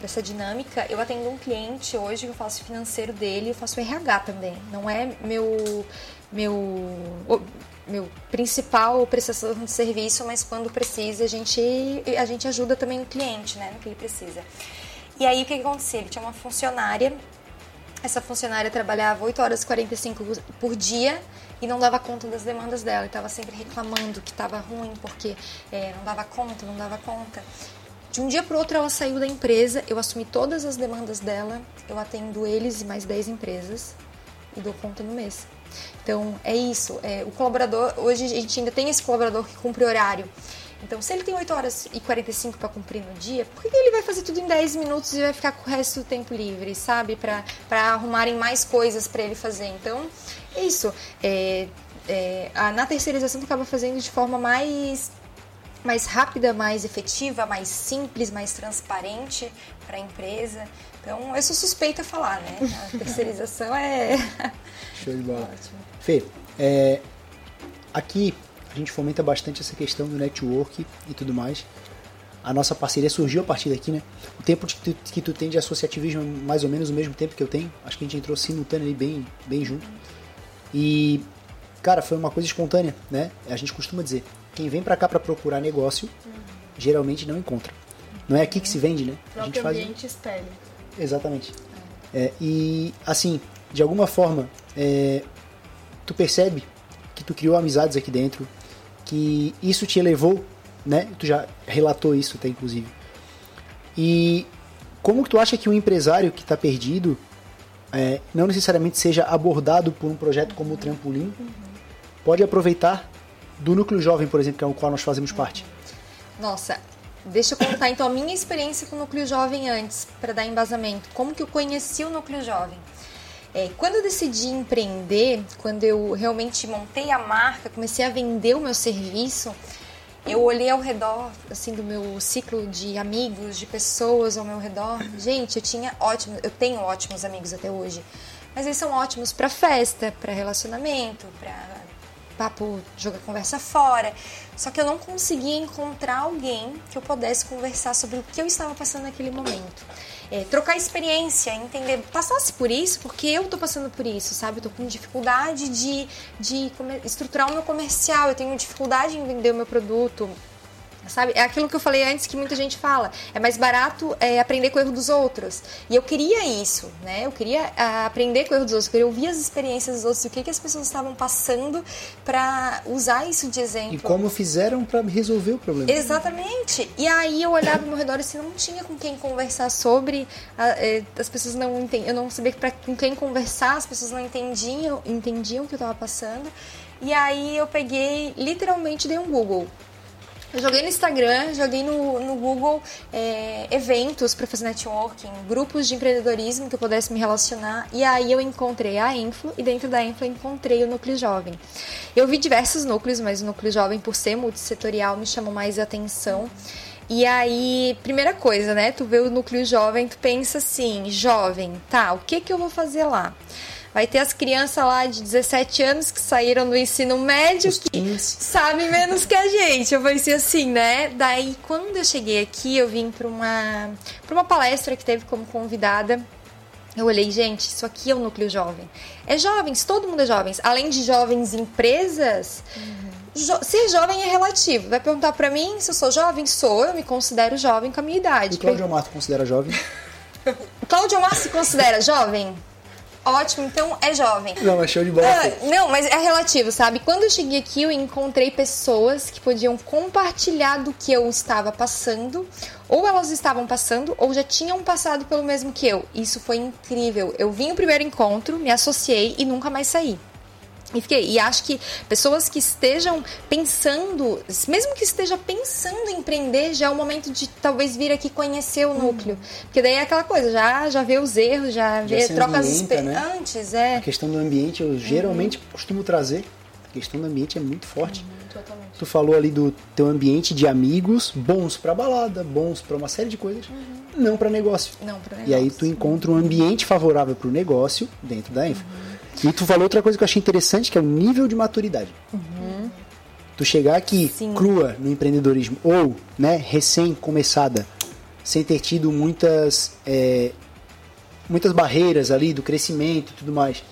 dessa dinâmica, eu atendo um cliente hoje, eu faço financeiro dele, eu faço RH também. Não é meu meu meu principal prestação de serviço, mas quando precisa a gente a gente ajuda também o cliente, né, no que ele precisa. E aí o que, que? Ele tinha uma funcionária, essa funcionária trabalhava 8 horas e 45 por dia e não dava conta das demandas dela. Estava sempre reclamando que estava ruim porque é, não dava conta, não dava conta. De um dia para o outro ela saiu da empresa, eu assumi todas as demandas dela, eu atendo eles e mais 10 empresas e dou conta no mês. Então é isso. É, o colaborador, hoje a gente ainda tem esse colaborador que cumpre horário. Então, se ele tem 8 horas e 45 para cumprir no dia, por que ele vai fazer tudo em 10 minutos e vai ficar com o resto do tempo livre, sabe? Para arrumarem mais coisas para ele fazer. Então, é isso. É, é, a, na terceirização, tu acaba fazendo de forma mais, mais rápida, mais efetiva, mais simples, mais transparente para a empresa. Então, eu sou suspeita a falar, né? A <laughs> terceirização é. <laughs> Show de bola. Ótimo. Fê, é, aqui a gente fomenta bastante essa questão do network e tudo mais. A nossa parceria surgiu a partir daqui, né? O tempo que tu, que tu tem de associativismo é mais ou menos o mesmo tempo que eu tenho. Acho que a gente entrou simultâneo ali bem, bem junto. E, cara, foi uma coisa espontânea, né? A gente costuma dizer, quem vem para cá para procurar negócio, geralmente não encontra. Não é aqui que se vende, né? A gente faz... ambiente espelho. Exatamente. É, e, assim, de alguma forma, é, tu percebe que tu criou amizades aqui dentro, que isso te elevou, né? Tu já relatou isso até, inclusive. E como que tu acha que um empresário que está perdido é, não necessariamente seja abordado por um projeto como o Trampolim pode aproveitar do núcleo jovem, por exemplo, que é o qual nós fazemos parte? Nossa, deixa eu contar então a minha experiência com o núcleo jovem antes, para dar embasamento. Como que eu conheci o núcleo jovem? É, quando eu decidi empreender, quando eu realmente montei a marca, comecei a vender o meu serviço, eu olhei ao redor, assim, do meu ciclo de amigos, de pessoas ao meu redor. Gente, eu tinha ótimos, eu tenho ótimos amigos até hoje. Mas eles são ótimos para festa, para relacionamento, para papo, jogar conversa fora. Só que eu não conseguia encontrar alguém que eu pudesse conversar sobre o que eu estava passando naquele momento é, trocar experiência, entender, passasse por isso, porque eu tô passando por isso, sabe? Eu tô com dificuldade de, de estruturar o meu comercial, eu tenho dificuldade em vender o meu produto, Sabe? É aquilo que eu falei antes que muita gente fala. É mais barato é, aprender com o erro dos outros. E eu queria isso, né? Eu queria a, aprender com o erro dos outros. Eu queria ouvir as experiências dos outros, o que, que as pessoas estavam passando para usar isso de exemplo. E como fizeram para resolver o problema. Exatamente. E aí eu olhava ao meu redor e assim, não tinha com quem conversar sobre. A, é, as pessoas não entendiam. Eu não sabia pra, com quem conversar, as pessoas não entendiam, entendiam o que eu estava passando. E aí eu peguei, literalmente dei um Google. Eu joguei no Instagram, joguei no, no Google é, eventos para fazer networking, grupos de empreendedorismo que eu pudesse me relacionar. E aí eu encontrei a Influ e dentro da Influ eu encontrei o Núcleo Jovem. Eu vi diversos núcleos, mas o Núcleo Jovem, por ser multissetorial, me chamou mais atenção. E aí, primeira coisa, né? Tu vê o núcleo jovem, tu pensa assim, jovem, tá, o que que eu vou fazer lá? Vai ter as crianças lá de 17 anos que saíram do ensino médio que sabem menos que a gente. Eu pensei assim, né? Daí, quando eu cheguei aqui, eu vim para uma, pra uma palestra que teve como convidada. Eu olhei, gente, isso aqui é o núcleo jovem. É jovens, todo mundo é jovens. Além de jovens empresas, uhum. Jo ser jovem é relativo. Vai perguntar para mim se eu sou jovem? Sou, eu me considero jovem com a minha idade. E Cláudio Omar considera jovem? <laughs> Cláudio Omar se considera jovem? Ótimo, então é jovem. Não, mas show de bola. Ah, não, mas é relativo, sabe? Quando eu cheguei aqui, eu encontrei pessoas que podiam compartilhar do que eu estava passando, ou elas estavam passando, ou já tinham passado pelo mesmo que eu. Isso foi incrível. Eu vim o primeiro encontro, me associei e nunca mais saí. E fiquei, e acho que pessoas que estejam pensando, mesmo que esteja pensando em empreender, já é o momento de talvez vir aqui conhecer o núcleo. Uhum. Porque daí é aquela coisa, já, já vê os erros, já, já vê, troca as experiências. Antes, é. A questão do ambiente, eu geralmente uhum. costumo trazer. A questão do ambiente é muito forte. Uhum, totalmente. Tu falou ali do teu ambiente de amigos, bons para balada, bons para uma série de coisas, uhum. não para negócio. Não para negócio. E aí tu encontra um ambiente favorável para o negócio dentro da Info. Uhum e tu falou outra coisa que eu achei interessante, que é o nível de maturidade. Uhum. Tu chegar aqui Sim. crua no empreendedorismo, ou né, recém-começada, sem ter tido muitas, é, muitas barreiras ali do crescimento e tudo mais,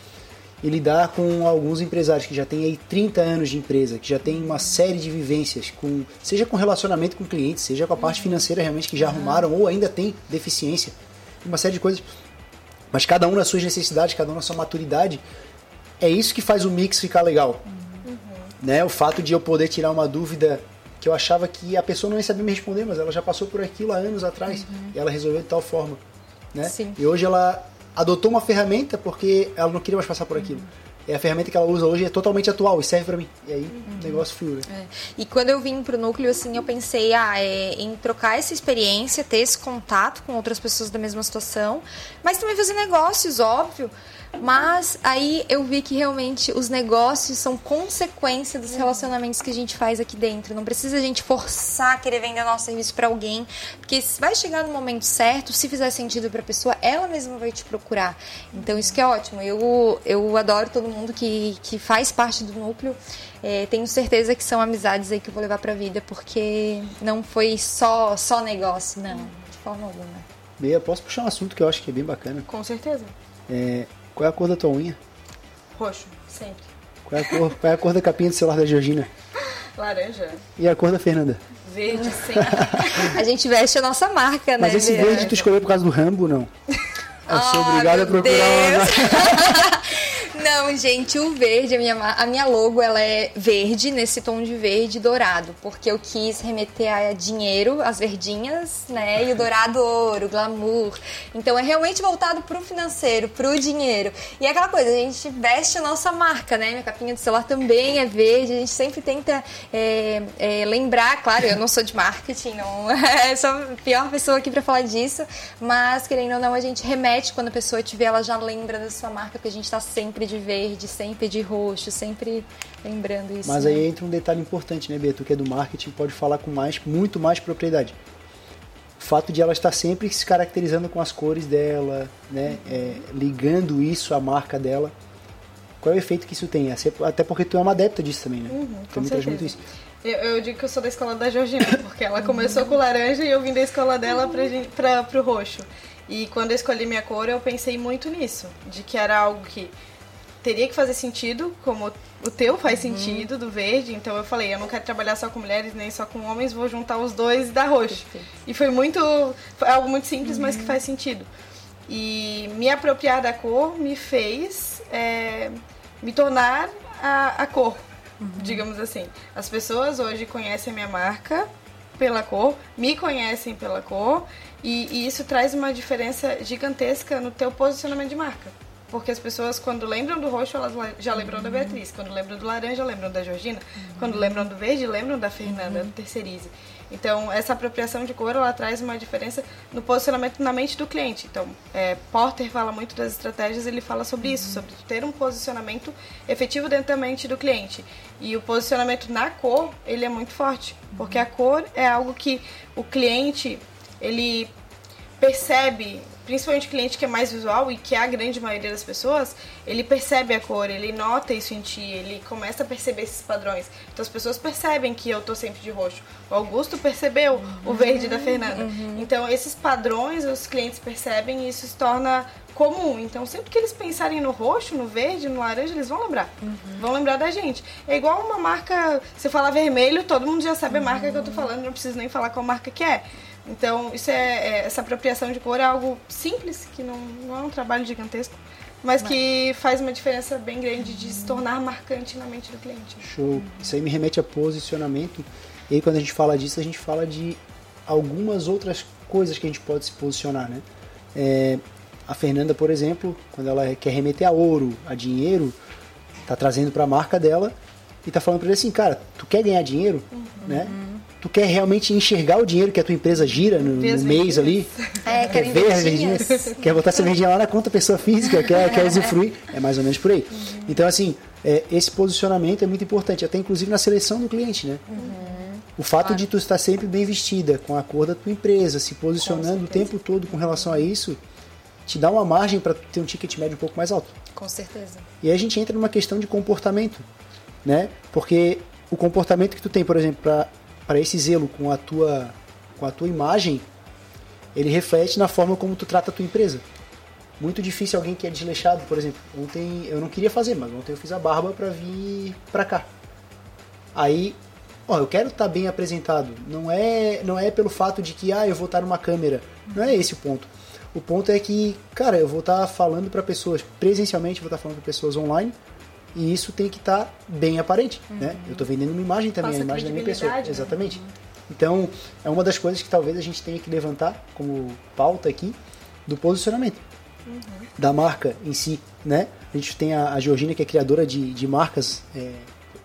e lidar com alguns empresários que já têm aí 30 anos de empresa, que já tem uma série de vivências, com, seja com relacionamento com clientes, seja com a parte financeira realmente que já uhum. arrumaram ou ainda tem deficiência, uma série de coisas mas cada um nas suas necessidades, cada um na sua maturidade. É isso que faz o mix ficar legal. Uhum. Né? O fato de eu poder tirar uma dúvida que eu achava que a pessoa não ia saber me responder, mas ela já passou por aquilo há anos atrás uhum. e ela resolveu de tal forma. Né? Sim. E hoje ela adotou uma ferramenta porque ela não queria mais passar por aquilo. Uhum é a ferramenta que ela usa hoje é totalmente atual e serve para mim. E aí uhum. o negócio flui. Né? É. E quando eu vim pro núcleo, assim, eu pensei ah, é, em trocar essa experiência, ter esse contato com outras pessoas da mesma situação, mas também fazer negócios, óbvio. Mas aí eu vi que realmente os negócios são consequência dos relacionamentos que a gente faz aqui dentro. Não precisa a gente forçar querer vender nosso serviço para alguém, porque vai chegar no momento certo, se fizer sentido para a pessoa, ela mesma vai te procurar. Então isso que é ótimo. Eu, eu adoro todo mundo que, que faz parte do núcleo. É, tenho certeza que são amizades aí que eu vou levar para a vida, porque não foi só só negócio, não, de forma alguma. Meia, posso puxar um assunto que eu acho que é bem bacana? Com certeza. É, qual é a cor da tua unha? Roxo, sempre. Qual é a cor, qual é a cor da capinha do celular da Georgina? Laranja. E a cor da Fernanda? Verde, sempre. <laughs> a gente veste a nossa marca, né? Mas esse verde tu escolheu por causa do Rambo, não? <laughs> Eu sou oh, obrigada a procurar uma... <laughs> Não, gente, o verde, a minha, a minha logo, ela é verde, nesse tom de verde dourado, porque eu quis remeter a dinheiro, as verdinhas, né, e o dourado ouro, glamour. Então é realmente voltado pro financeiro, pro dinheiro. E é aquela coisa, a gente veste a nossa marca, né, minha capinha de celular também é verde, a gente sempre tenta é, é, lembrar, claro, eu não sou de marketing, não <laughs> sou a pior pessoa aqui para falar disso, mas querendo ou não, a gente remete quando a pessoa te vê, ela já lembra da sua marca, porque a gente tá sempre de verde, sempre de roxo, sempre lembrando isso. Mas né? aí entra um detalhe importante, né, Beto, que é do marketing, pode falar com mais, muito mais propriedade. O fato de ela estar sempre se caracterizando com as cores dela, né, uhum. é, ligando isso à marca dela. Qual é o efeito que isso tem? Até porque tu é uma adepta disso também, né? Uhum, traz muito isso. Eu, eu, digo que eu sou da escola da Georgina, <coughs> porque ela começou com laranja e eu vim da escola dela para pro roxo. E quando eu escolhi minha cor, eu pensei muito nisso, de que era algo que teria que fazer sentido, como o teu faz uhum. sentido, do verde. Então eu falei, eu não quero trabalhar só com mulheres, nem só com homens, vou juntar os dois e dar roxo. Perfeito. E foi muito. Foi algo muito simples, uhum. mas que uhum. faz sentido. E me apropriar da cor me fez é, me tornar a, a cor, uhum. digamos assim. As pessoas hoje conhecem a minha marca pela cor, me conhecem pela cor, e, e isso traz uma diferença gigantesca no teu posicionamento de marca. Porque as pessoas, quando lembram do roxo, elas já lembram da Beatriz. Quando lembram do laranja, lembram da Georgina. Quando lembram do verde, lembram da Fernanda, do Terceirize. Então, essa apropriação de cor, ela traz uma diferença no posicionamento na mente do cliente. Então, é, Porter fala muito das estratégias, ele fala sobre isso, sobre ter um posicionamento efetivo dentro da mente do cliente. E o posicionamento na cor, ele é muito forte, porque a cor é algo que o cliente, ele percebe principalmente o cliente que é mais visual e que é a grande maioria das pessoas, ele percebe a cor, ele nota isso em ti, ele começa a perceber esses padrões. Então as pessoas percebem que eu tô sempre de roxo. O Augusto percebeu uhum. o verde da Fernanda. Uhum. Então esses padrões os clientes percebem e isso se torna comum. Então sempre que eles pensarem no roxo, no verde, no laranja, eles vão lembrar. Uhum. Vão lembrar da gente. É igual uma marca, você fala vermelho, todo mundo já sabe a marca que eu tô falando, não preciso nem falar qual marca que é. Então, isso é, é, essa apropriação de cor é algo simples, que não, não é um trabalho gigantesco, mas que faz uma diferença bem grande de se tornar marcante na mente do cliente. Show. Isso aí me remete a posicionamento. E aí, quando a gente fala disso, a gente fala de algumas outras coisas que a gente pode se posicionar, né? É, a Fernanda, por exemplo, quando ela quer remeter a ouro, a dinheiro, tá trazendo para a marca dela e tá falando para ele assim, cara, tu quer ganhar dinheiro, uhum. né? Tu quer realmente enxergar o dinheiro que a tua empresa gira no, no mês ali. É, quer ver as verdinhas. Quer botar essa verdinha lá na conta pessoa física, quer, quer usufruir. É mais ou menos por aí. Uhum. Então, assim, é, esse posicionamento é muito importante, até inclusive na seleção do cliente, né? Uhum. O fato claro. de tu estar sempre bem vestida, com a cor da tua empresa, se posicionando o tempo todo com relação a isso, te dá uma margem para ter um ticket médio um pouco mais alto. Com certeza. E aí a gente entra numa questão de comportamento, né? Porque o comportamento que tu tem, por exemplo, para para esse zelo com a tua com a tua imagem, ele reflete na forma como tu trata a tua empresa. Muito difícil alguém que é desleixado, por exemplo. Ontem eu não queria fazer, mas ontem eu fiz a barba para vir para cá. Aí, ó, eu quero estar tá bem apresentado. Não é não é pelo fato de que ah, eu vou estar numa câmera. Não é esse o ponto. O ponto é que, cara, eu vou estar tá falando para pessoas presencialmente, vou estar tá falando para pessoas online e isso tem que estar tá bem aparente, uhum. né? Eu estou vendendo uma imagem também, Passa a imagem da minha pessoa. Né? Exatamente. Uhum. Então, é uma das coisas que talvez a gente tenha que levantar como pauta aqui do posicionamento uhum. da marca em si, né? A gente tem a, a Georgina, que é criadora de, de marcas é,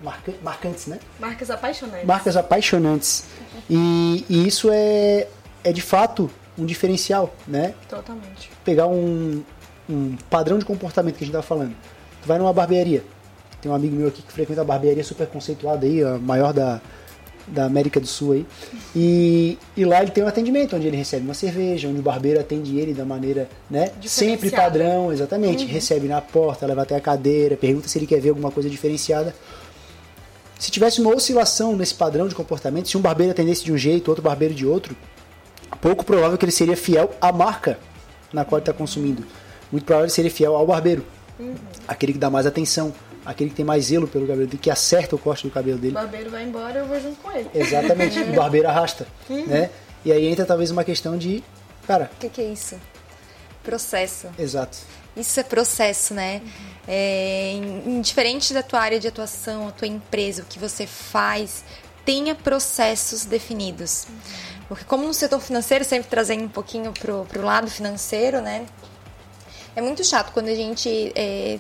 marca, marcantes, né? Marcas apaixonantes. Marcas apaixonantes. E, e isso é, é de fato um diferencial, né? Totalmente. Pegar um, um padrão de comportamento que a gente estava falando. Tu vai numa barbearia, tem um amigo meu aqui que frequenta a barbearia super conceituada aí, a maior da, da América do Sul aí. E, e lá ele tem um atendimento, onde ele recebe uma cerveja, onde o barbeiro atende ele da maneira, né? Sempre padrão, exatamente. Uhum. Recebe na porta, leva até a cadeira, pergunta se ele quer ver alguma coisa diferenciada. Se tivesse uma oscilação nesse padrão de comportamento, se um barbeiro atendesse de um jeito, outro barbeiro de outro, pouco provável que ele seria fiel à marca na qual ele está consumindo. Muito provável que ele seria fiel ao barbeiro. Uhum. Aquele que dá mais atenção, aquele que tem mais zelo pelo cabelo dele, que acerta o corte do cabelo dele. O barbeiro vai embora, eu vou junto com ele. Exatamente, o barbeiro arrasta, uhum. né? E aí entra talvez uma questão de, cara... O que, que, é isso? Processo. Exato. Isso é processo, né? Uhum. É, indiferente da tua área de atuação, a tua empresa, o que você faz, tenha processos definidos. Uhum. Porque como no setor financeiro, sempre trazendo um pouquinho pro, pro lado financeiro, né? É muito chato quando a gente é,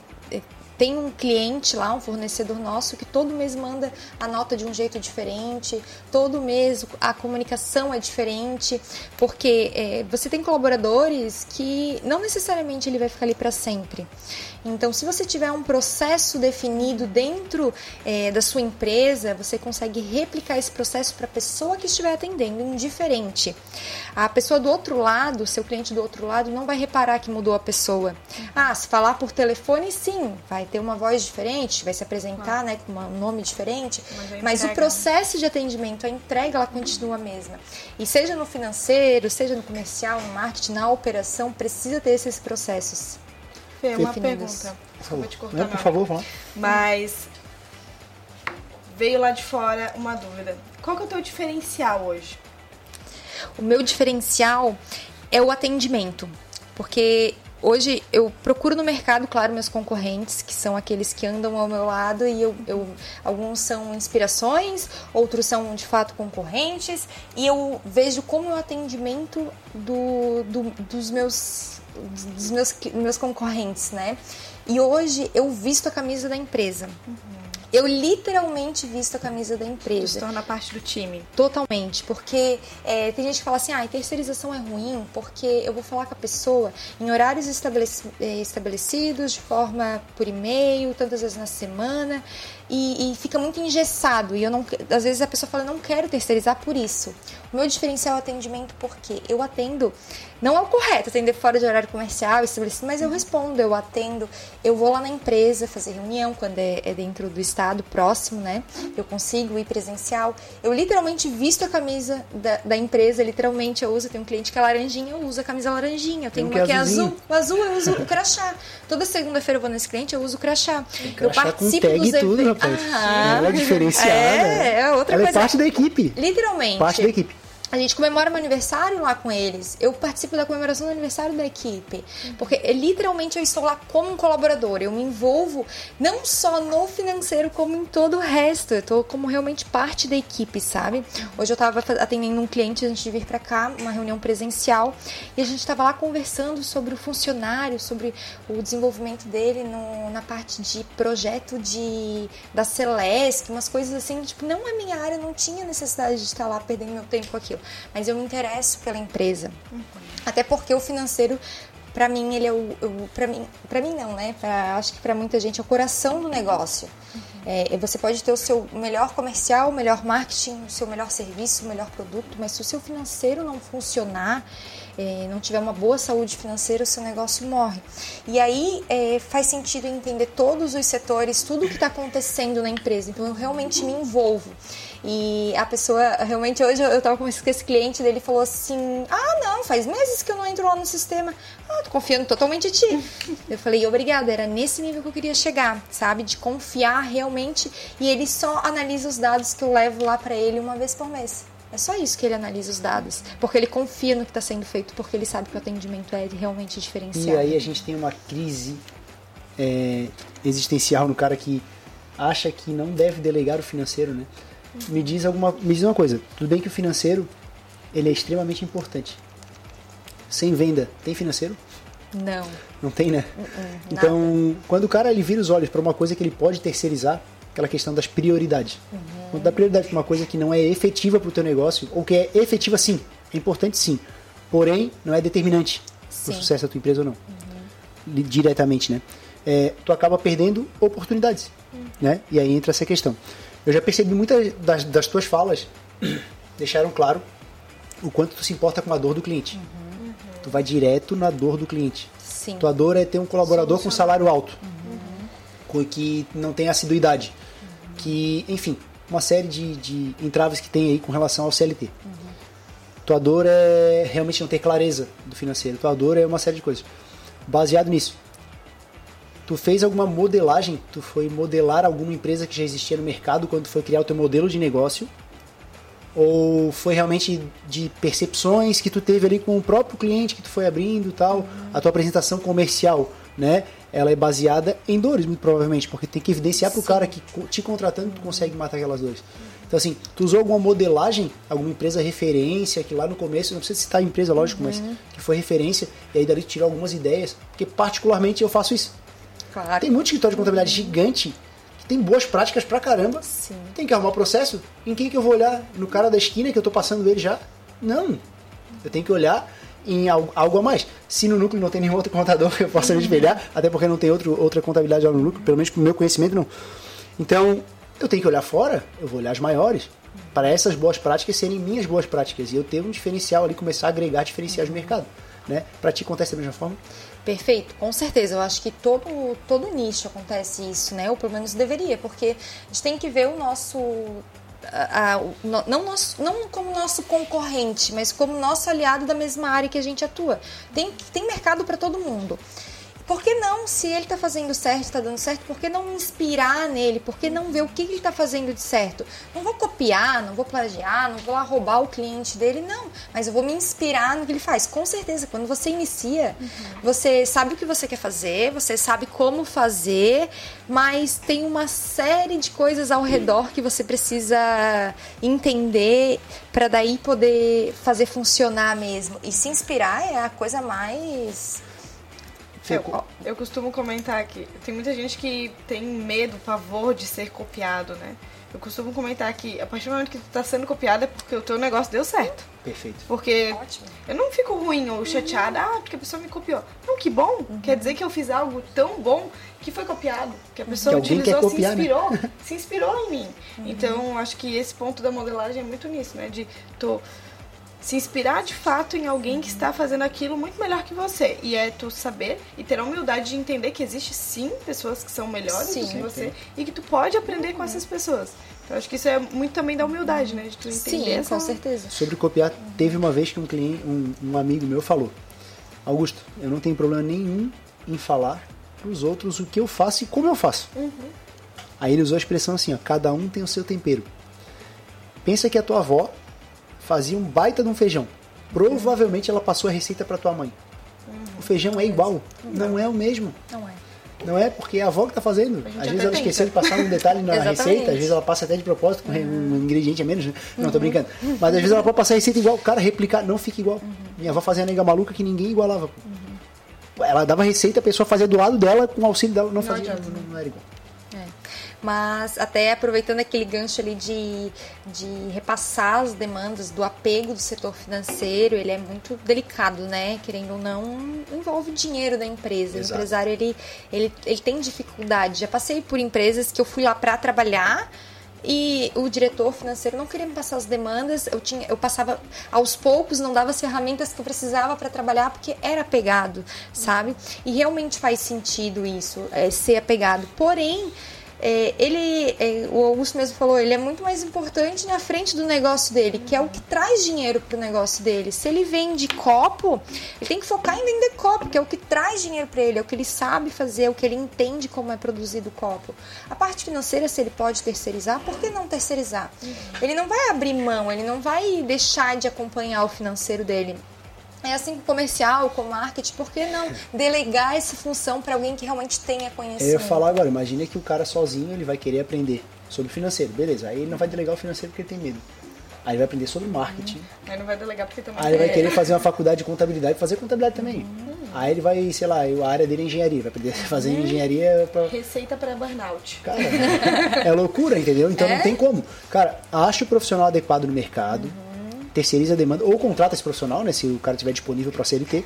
tem um cliente lá, um fornecedor nosso, que todo mês manda a nota de um jeito diferente, todo mês a comunicação é diferente, porque é, você tem colaboradores que não necessariamente ele vai ficar ali para sempre. Então, se você tiver um processo definido dentro é, da sua empresa, você consegue replicar esse processo para a pessoa que estiver atendendo, indiferente. A pessoa do outro lado, seu cliente do outro lado, não vai reparar que mudou a pessoa. Ah, se falar por telefone, sim, vai ter uma voz diferente, vai se apresentar né, com um nome diferente, mas, mas o processo de atendimento, a entrega, ela continua a mesma. E seja no financeiro, seja no comercial, no marketing, na operação, precisa ter esses processos. Fê, uma pergunta. Desculpa te cortar. Não, por favor, vamos. Mas veio lá de fora uma dúvida. Qual que é o teu diferencial hoje? O meu diferencial é o atendimento. Porque hoje eu procuro no mercado, claro, meus concorrentes, que são aqueles que andam ao meu lado, e eu, eu, alguns são inspirações, outros são de fato concorrentes, e eu vejo como o atendimento do, do, dos meus dos meus, meus concorrentes, né? E hoje eu visto a camisa da empresa. Uhum. Eu literalmente visto a camisa da empresa. Se torna parte do time. Totalmente, porque é, tem gente que fala assim, ah, terceirização é ruim, porque eu vou falar com a pessoa em horários é, estabelecidos, de forma por e-mail, tantas vezes na semana, e, e, fica muito engessado. E eu não, às vezes a pessoa fala, não quero terceirizar por isso. O meu diferencial é o atendimento porque eu atendo, não é o correto atender fora de horário comercial estabelecido, mas eu respondo, eu atendo, eu vou lá na empresa fazer reunião quando é, é dentro do estado próximo, né? Eu consigo ir presencial. Eu literalmente visto a camisa da, da empresa, literalmente eu uso. Eu tenho um cliente que é laranjinha, eu uso a camisa laranjinha. Eu tenho uma que é azul, o azul eu uso o crachá. Toda segunda-feira eu vou nesse cliente, eu uso o crachá. eu participo dos eventos rapaz. Ah, ela é diferenciada. É, é outra ela é coisa. é parte da equipe. Literalmente. Parte da equipe. A gente comemora meu aniversário lá com eles. Eu participo da comemoração do aniversário da equipe. Porque é, literalmente eu estou lá como um colaborador. Eu me envolvo não só no financeiro, como em todo o resto. Eu estou como realmente parte da equipe, sabe? Hoje eu estava atendendo um cliente antes de vir para cá, uma reunião presencial, e a gente estava lá conversando sobre o funcionário, sobre o desenvolvimento dele no, na parte de projeto de da Celeste, umas coisas assim, tipo, não é minha área, não tinha necessidade de estar lá perdendo meu tempo com mas eu me interesso pela empresa. Uhum. Até porque o financeiro para mim ele é o, o para mim para mim não né pra, acho que para muita gente é o coração do negócio uhum. é, você pode ter o seu melhor comercial o melhor marketing o seu melhor serviço o melhor produto mas se o seu financeiro não funcionar é, não tiver uma boa saúde financeira, o seu negócio morre. E aí é, faz sentido entender todos os setores, tudo o que está acontecendo na empresa. Então eu realmente me envolvo. E a pessoa, realmente, hoje eu estava com esse cliente dele falou assim: Ah, não, faz meses que eu não entro lá no sistema. Ah, tô confiando totalmente em ti. <laughs> eu falei: Obrigada, era nesse nível que eu queria chegar, sabe? De confiar realmente. E ele só analisa os dados que eu levo lá para ele uma vez por mês. É só isso que ele analisa os dados, porque ele confia no que está sendo feito, porque ele sabe que o atendimento é realmente diferenciado. E aí a gente tem uma crise é, existencial no cara que acha que não deve delegar o financeiro, né? Me diz alguma, me diz uma coisa. Tudo bem que o financeiro ele é extremamente importante. Sem venda, tem financeiro? Não. Não tem, né? Uh -uh, então, quando o cara ele vira os olhos para uma coisa que ele pode terceirizar, aquela questão das prioridades. Uhum. Quando dá prioridade para uma coisa que não é efetiva para o teu negócio, ou que é efetiva sim, é importante sim, porém não é determinante para o sucesso da tua empresa ou não. Uhum. Diretamente, né? É, tu acaba perdendo oportunidades, uhum. né? E aí entra essa questão. Eu já percebi muitas das, das tuas falas <clears throat> deixaram claro o quanto tu se importa com a dor do cliente. Uhum. Tu vai direto na dor do cliente. Sim. Tua dor é ter um colaborador com salário alto, com que não tem assiduidade, que, enfim, uma série de, de entraves que tem aí com relação ao CLT. Tua dor é realmente não ter clareza do financeiro. Tua dor é uma série de coisas. Baseado nisso, tu fez alguma modelagem, tu foi modelar alguma empresa que já existia no mercado quando foi criar o teu modelo de negócio? Ou foi realmente de percepções que tu teve ali com o próprio cliente que tu foi abrindo e tal? Uhum. A tua apresentação comercial, né? Ela é baseada em dores, muito provavelmente, porque tem que evidenciar para o cara que te contratando tu consegue matar aquelas dores. Então, assim, tu usou alguma modelagem, alguma empresa referência, que lá no começo, não precisa citar a empresa, lógico, uhum. mas que foi referência, e aí dali tu tirou algumas ideias, porque particularmente eu faço isso. Claro. Tem muito escritório de contabilidade gigante que tem boas práticas pra caramba. Sim. Tem que arrumar processo. Em quem que eu vou olhar? No cara da esquina que eu tô passando ele já? Não. Eu tenho que olhar em algo, algo a mais. Se no núcleo não tem nenhum outro contador que <laughs> eu possa me espelhar, até porque não tem outro, outra contabilidade lá no núcleo, pelo menos pro meu conhecimento não. Então, eu tenho que olhar fora, eu vou olhar as maiores, para essas boas práticas serem minhas boas práticas e eu ter um diferencial ali, começar a agregar diferenciais no mercado. Né? Para ti acontece da mesma forma? Perfeito, com certeza. Eu acho que todo, todo nicho acontece isso, né? Ou pelo menos deveria, porque a gente tem que ver o nosso. A, a, não, nosso, não como nosso concorrente, mas como nosso aliado da mesma área que a gente atua. Tem, tem mercado para todo mundo. Por que não, se ele está fazendo certo, está dando certo, por que não inspirar nele? Por que não ver o que ele está fazendo de certo? Não vou copiar, não vou plagiar, não vou lá roubar o cliente dele, não. Mas eu vou me inspirar no que ele faz. Com certeza, quando você inicia, uhum. você sabe o que você quer fazer, você sabe como fazer, mas tem uma série de coisas ao redor que você precisa entender para daí poder fazer funcionar mesmo. E se inspirar é a coisa mais Eu, eu costumo comentar que tem muita gente que tem medo, pavor de ser copiado, né? Eu costumo comentar que a partir do momento que tu tá sendo copiado é porque o teu negócio deu certo. Perfeito. Porque Ótimo. eu não fico ruim ou chateada, ah, porque a pessoa me copiou. Não, que bom. Quer dizer que eu fiz algo tão bom que foi copiado. Que a pessoa Que utilizou, copiar, se né? inspirou, se inspirou em mim. Então, acho que esse ponto da modelagem é muito nisso, né? De tu se inspirar de fato em alguém que está fazendo aquilo muito melhor que você. E é tu saber e ter a humildade de entender que existe sim pessoas que são melhores do Sim. que você e que tu pode aprender com essas pessoas. Então, acho que isso é muito também da humildade, né? De tu entender Sim, essa... com certeza. Sobre copiar, teve uma vez que um cliente, um, um amigo meu falou: Augusto, eu não tenho problema nenhum em falar para os outros o que eu faço e como eu faço. Aí ele usou a expressão assim: ó, cada um tem o seu tempero. Pensa que a tua avó fazia um baita de um feijão. Provavelmente ela passou a receita para tua mãe. O feijão é igual, não é o mesmo. Não é. Não é porque é a avó que tá fazendo. Às vezes ela esqueceu de passar um detalhe na <laughs> receita, às vezes ela passa até de propósito com um ingrediente a menos, né? Não, tô brincando. Mas às vezes ela pode passar a receita igual, cara, replicar, não fica igual. Minha avó fazia a nega maluca que ninguém igualava. Ela dava receita, a pessoa fazia do lado dela, com o auxílio dela, não, fazia, adianta. não, não era igual. Mas até aproveitando aquele gancho ali de, de repassar as demandas do apego do setor financeiro, ele é muito delicado, né? Querendo ou não, envolve dinheiro da empresa. Exato. O empresário, ele, ele, ele tem dificuldade. Já passei por empresas que eu fui lá para trabalhar e o diretor financeiro não queria me passar as demandas, eu tinha, eu passava aos poucos, não dava as ferramentas que eu precisava para trabalhar porque era apegado, sabe? E realmente faz sentido isso, é, ser apegado. Porém, é, ele, é, o Augusto mesmo falou, ele é muito mais importante na frente do negócio dele, que é o que traz dinheiro pro negócio dele. Se ele vende copo, ele tem que focar em vender copo, que é o que traz dinheiro para ele, é o que ele sabe fazer, é o que ele entende como é produzido o copo. A parte financeira, se ele pode terceirizar, por que não terceirizar? Ele não vai abrir mão, ele não vai deixar de acompanhar o financeiro dele. É assim com comercial, com marketing, por que não delegar essa função para alguém que realmente tenha Eu conhecimento? ia falar agora, imagina que o cara sozinho ele vai querer aprender sobre financeiro, beleza. Aí ele não vai delegar o financeiro porque ele tem medo. Aí ele vai aprender sobre marketing. Aí não vai delegar porque também... Aí ele vai querer fazer uma faculdade de contabilidade e fazer contabilidade também. Aí ele vai, sei lá, a área dele é engenharia, vai aprender a fazer engenharia pra. Receita para burnout. Cara, é loucura, entendeu? Então É? não tem como. Cara, acha o profissional adequado no mercado, terceiriza a demanda, ou contrata esse profissional, né? Se o cara estiver disponível para CLT,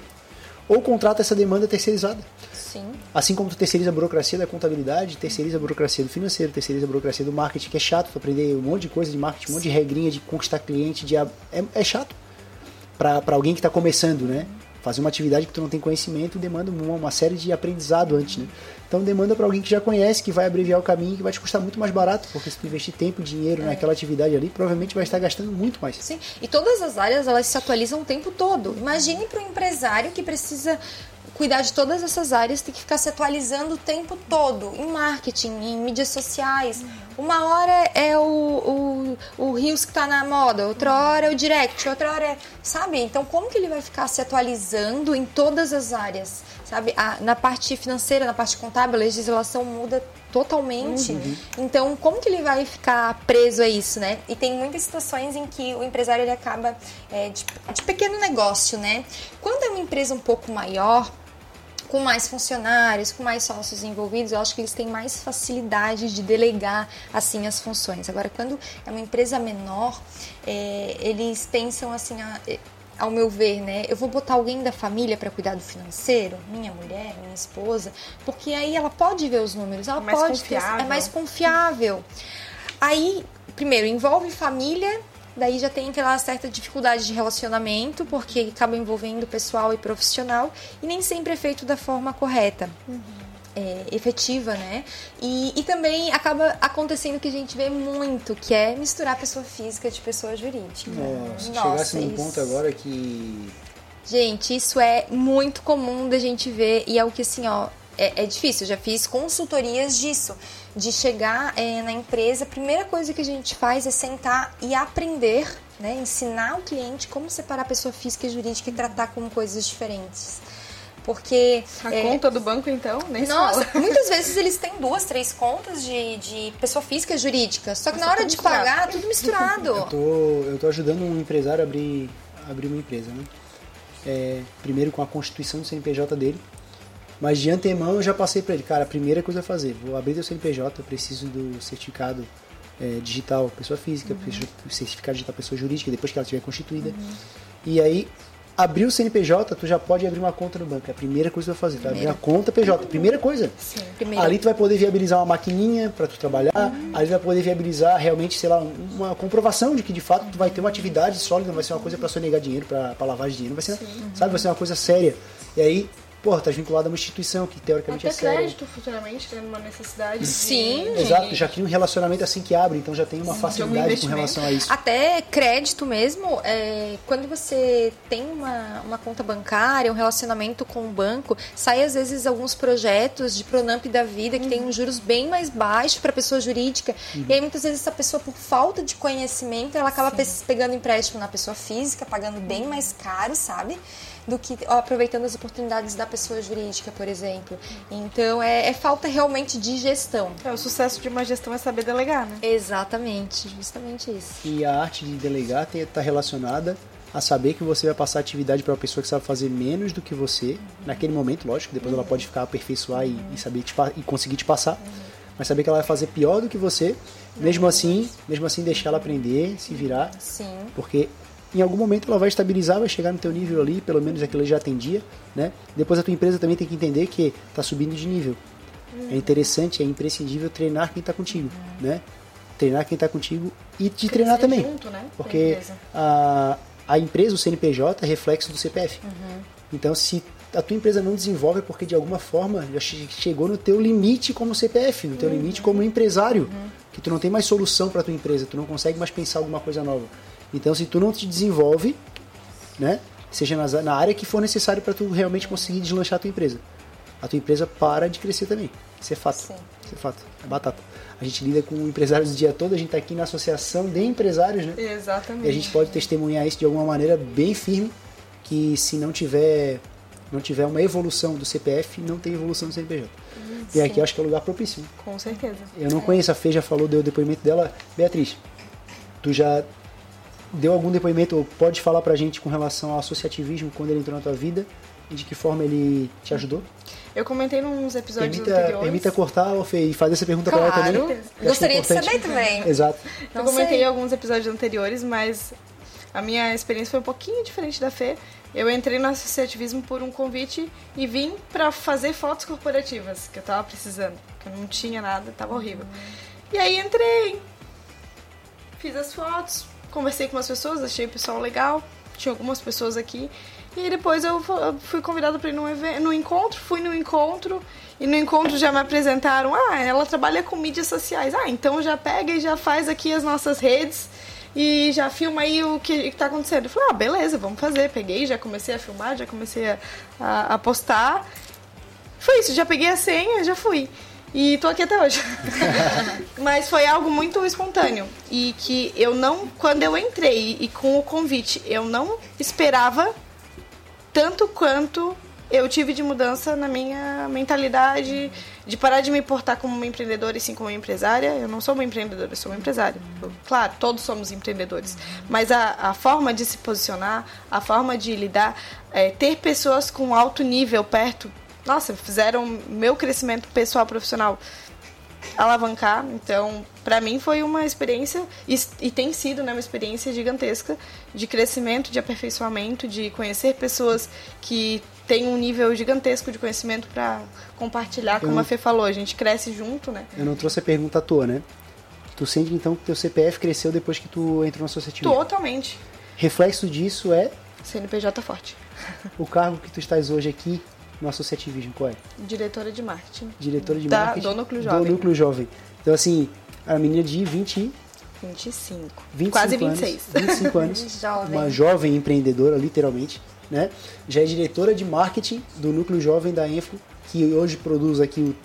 ou contrata essa demanda terceirizada. Sim. Assim como tu terceiriza a burocracia da contabilidade, terceiriza a burocracia do financeiro, terceiriza a burocracia do marketing, que é chato, tu aprender um monte de coisa de marketing, um monte de regrinha de conquistar cliente, de é, é chato. Pra alguém que está começando, né? Fazer uma atividade que tu não tem conhecimento demanda uma, uma série de aprendizado antes, né? Então demanda para alguém que já conhece, que vai abreviar o caminho, que vai te custar muito mais barato, porque se tu investir tempo, dinheiro naquela atividade ali, provavelmente vai estar gastando muito mais. Sim, e todas as áreas elas se atualizam o tempo todo. Imagine para um empresário que precisa cuidar de todas essas áreas, tem que ficar se atualizando o tempo todo, em marketing, em mídias sociais. Uma hora é o, o, o Rios que está na moda, outra hora é o Direct, outra hora é. Sabe? Então, como que ele vai ficar se atualizando em todas as áreas? Sabe? A- na parte financeira, na parte contábil, a legislação muda totalmente. Então, como que ele vai ficar preso a isso, né? E tem muitas situações em que o empresário ele acaba é, de, de pequeno negócio, né? Quando é uma empresa um pouco maior, com mais funcionários, com mais sócios envolvidos, eu acho que eles têm mais facilidade de delegar assim as funções. Agora, quando é uma empresa menor, é, eles pensam assim, é, ao meu ver, né? Eu vou botar alguém da família para cuidar do financeiro, minha mulher, minha esposa, porque aí ela pode ver os números, ela Mais pode ter- é mais confiável. Aí, primeiro, envolve família, daí já tem aquela certa dificuldade de relacionamento, porque acaba envolvendo pessoal e profissional, e nem sempre é feito da forma correta. É, efetiva, né? E, e também acaba acontecendo o que a gente vê muito, que é misturar pessoa física de pessoa jurídica. Nossa, Nossa, chegasse num isso- ponto agora que Gente, isso é muito comum da gente ver e é o que assim, ó, é, é difícil. Eu já fiz consultorias disso, de chegar é, na empresa, a primeira coisa que a gente faz é sentar e aprender, né, ensinar o cliente como separar pessoa física e jurídica e tratar como coisas diferentes. Porque A é, conta do banco, então, nem nossa, fala. muitas <laughs> vezes eles têm duas, três contas de, de pessoa física e jurídica. Só que Mas na tá hora tudo de misturado. pagar, tudo misturado. Eu tô, eu tô ajudando um empresário a abrir, abrir uma empresa, né? É, primeiro com a constituição do CNPJ dele. Mas de antemão eu já passei para ele, cara, a primeira coisa a fazer, vou abrir teu CNPJ, eu preciso do certificado é, digital pessoa física, uhum. certificado digital pessoa jurídica, depois que ela estiver constituída. Uhum. E aí abrir o CNPJ, tu já pode abrir uma conta no banco. É a primeira coisa que tu vai fazer. Tu vai abrir uma conta PJ. Primeira coisa. Sim, primeira. Ali tu vai poder viabilizar uma maquininha para tu trabalhar. Uhum. Ali tu vai poder viabilizar realmente, sei lá, uma comprovação de que de fato tu vai ter uma atividade sólida. Não vai ser uma coisa para sonegar dinheiro, para de dinheiro. Vai ser, Sim. sabe, vai ser uma coisa séria. E aí porra, tá vinculado a uma instituição que teoricamente Até é séria. crédito futuramente, tendo uma necessidade. Sim. De... Exato, já cria um relacionamento assim que abre, então já tem uma Sim, facilidade um com relação a isso. Até crédito mesmo, é, quando você tem uma, uma conta bancária, um relacionamento com o banco, sai às vezes alguns projetos de Pronamp da vida que uhum. tem um juros bem mais baixo para pessoa jurídica. Uhum. E aí muitas vezes essa pessoa, por falta de conhecimento, ela acaba Sim. pegando empréstimo na pessoa física, pagando bem mais caro, sabe? Do que ó, aproveitando as oportunidades da pessoa jurídica, por exemplo. Então é, é, falta realmente de gestão. É, o sucesso de uma gestão é saber delegar, né? Exatamente, justamente isso. E a arte de delegar está relacionada a saber que você vai passar atividade para uma pessoa que sabe fazer menos do que você, uhum. naquele momento, lógico, depois uhum. ela pode ficar aperfeiçoar uhum. e, e, saber te, e conseguir te passar, mas saber que ela vai fazer pior do que você, mesmo assim, mesmo assim deixar ela aprender, se virar, Sim. porque em algum momento ela vai estabilizar, vai chegar no teu nível ali, pelo menos aquilo já atendia, né? Depois a tua empresa também tem que entender que está subindo de nível. É interessante, é imprescindível treinar quem está contigo, né? Treinar quem está contigo e te treinar também. Junto, né? Porque a, a empresa, o CNPJ, é reflexo do CPF. Uhum. Então, se a tua empresa não desenvolve é porque de alguma forma já chegou no teu limite como CPF, no teu uhum. limite como empresário, uhum. que tu não tem mais solução para tua empresa, tu não consegue mais pensar alguma coisa nova. Então, se tu não te desenvolve, né, seja na área que for necessário para tu realmente conseguir deslanchar a tua empresa, a tua empresa para de crescer também. Isso é fato. Sim. Isso é fato. É batata. A gente lida com empresários o dia todo, a gente está aqui na associação de empresários, né? Exatamente. E a gente pode testemunhar isso de alguma maneira bem firme, que se não tiver não tiver uma evolução do CPF, não tem evolução do CNPJ. Sim. E aqui eu acho que é o lugar propício. Com certeza. Eu não é. conheço, a Fê já falou, deu o depoimento dela. Beatriz, tu já deu algum depoimento ou pode falar pra gente com relação ao associativismo quando ele entrou na tua vida e de que forma ele te ajudou? Eu comentei nos episódios permita, anteriores. Permita cortar, Fê, e fazer essa pergunta claro. pra ela também. Gostaria de saber também. Exato. Eu comentei em alguns episódios anteriores, mas a minha experiência foi um pouquinho diferente da Fê. Eu entrei no associativismo por um convite e vim para fazer fotos corporativas, que eu tava precisando, que eu não tinha nada, tava horrível. E aí entrei, fiz as fotos, conversei com umas pessoas, achei o pessoal legal, tinha algumas pessoas aqui. E depois eu fui convidada para ir num evento, no encontro, fui no encontro e no encontro já me apresentaram, ah, ela trabalha com mídias sociais. Ah, então já pega e já faz aqui as nossas redes e já filma aí o que está acontecendo. Eu falei, ah, beleza, vamos fazer. Peguei, já comecei a filmar, já comecei a, a, a postar. Foi isso, já peguei a senha, já fui. E tô aqui até hoje. <laughs> Mas foi algo muito espontâneo. E que eu não, quando eu entrei e com o convite, eu não esperava tanto quanto eu tive de mudança na minha mentalidade, de parar de me importar como uma empreendedora e sim como uma empresária. Eu não sou uma empreendedora, eu sou uma empresária. Claro, todos somos empreendedores. Mas a, a forma de se posicionar, a forma de lidar, é, ter pessoas com alto nível perto nossa, fizeram meu crescimento pessoal profissional alavancar. Então, para mim foi uma experiência e, e, tem sido né, uma experiência gigantesca de crescimento, de aperfeiçoamento, de conhecer pessoas que têm um nível gigantesco de conhecimento para compartilhar, como a Fê falou, a gente cresce junto, né? Eu não trouxe a pergunta à toa, né? Tu sente então que teu CPF cresceu depois que tu entrou na associativa? Totalmente. Reflexo disso é CNPJ forte. O cargo que tu estás hoje aqui no associativismo? Qual é? Diretora de marketing. Diretora de da, marketing. Do Núcleo Jovem. Do Núcleo Jovem. Então, assim, a menina de 20... 25. 25 Quase anos, 26. 25 anos. <laughs> jovem. Uma jovem empreendedora, literalmente. Né? Já é diretora de marketing do Núcleo Jovem da Enfo, que hoje produz aqui o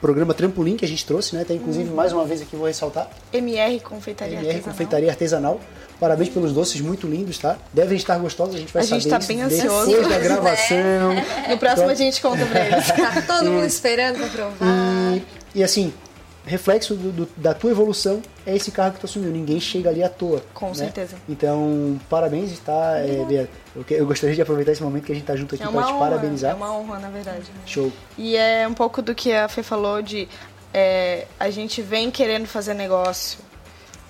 programa Trampolim que a gente trouxe, né? Tem inclusive uhum. mais uma vez aqui vou ressaltar. MR Confeitaria MR Artesanal. Confeitaria Artesanal. Parabéns pelos doces muito lindos, tá? Devem estar gostosos, a gente vai a saber gente tá bem depois ansioso. da gravação. <laughs> No próximo a gente conta pra eles. Tá todo mundo <laughs> esperando pra provar. E, e assim, reflexo do- do- da tua evolução é esse cargo que tu assumiu. Ninguém chega ali à toa. Com né? certeza. Então, parabéns, tá, é, Bia? Eu, que- eu gostaria de aproveitar esse momento que a gente tá junto aqui É para uma te honra. parabenizar. É uma honra, na verdade. Show. E é um pouco do que a Fê falou de é, a gente vem querendo fazer negócio,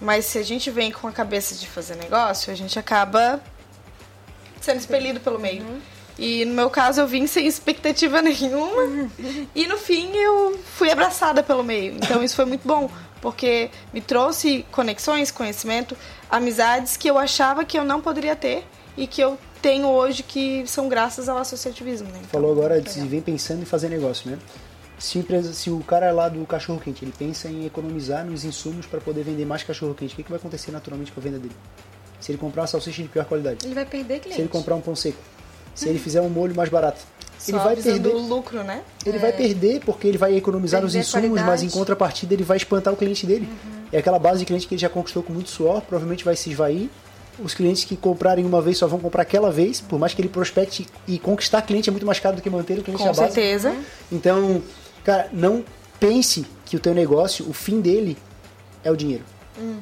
mas se a gente vem com a cabeça de fazer negócio, a gente acaba sendo expelido pelo meio. E no meu caso eu vim sem expectativa <laughs> nenhuma e no fim eu fui abraçada pelo meio. Então isso foi muito bom, porque me trouxe conexões, conhecimento, amizades que eu achava que eu não poderia ter e que eu tenho hoje que são graças ao associativismo. Né? Então, Falou agora de vem pensando em fazer negócio, né? Se, empresa, se o cara lá do cachorro quente ele pensa em economizar nos insumos para poder vender mais cachorro quente, o que, que vai acontecer naturalmente com a venda dele? Se ele comprar salsicha de pior qualidade, Ele vai perder se cliente. ele comprar um pão seco, se ele fizer um molho mais barato, ele Só vai visando perder. o lucro, né? Ele vai perder porque ele vai economizar nos Perder a insumos, mas em contrapartida ele vai espantar o cliente dele. É aquela base de cliente que ele já conquistou com muito suor, provavelmente vai se esvair. Os clientes que comprarem uma vez só vão comprar aquela vez, por mais que ele prospecte e conquistar cliente é muito mais caro do que manter o cliente Com na base. certeza. Então, cara, não pense que o teu negócio, o fim dele é o dinheiro. Uhum.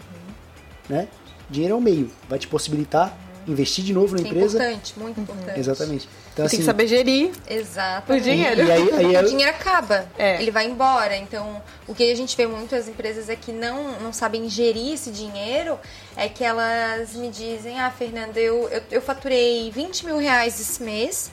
Né? Dinheiro é um meio, vai te possibilitar investir de novo na Que é empresa. importante, muito importante. Exatamente. Então, E tem que saber gerir Exato. o dinheiro. E, e aí, aí <laughs> o eu- dinheiro acaba, É. ele vai embora. Então, o que a gente vê muito as empresas é que não, não sabem gerir esse dinheiro, é que elas me dizem, ah, Fernanda, eu, eu, eu faturei 20 mil reais esse mês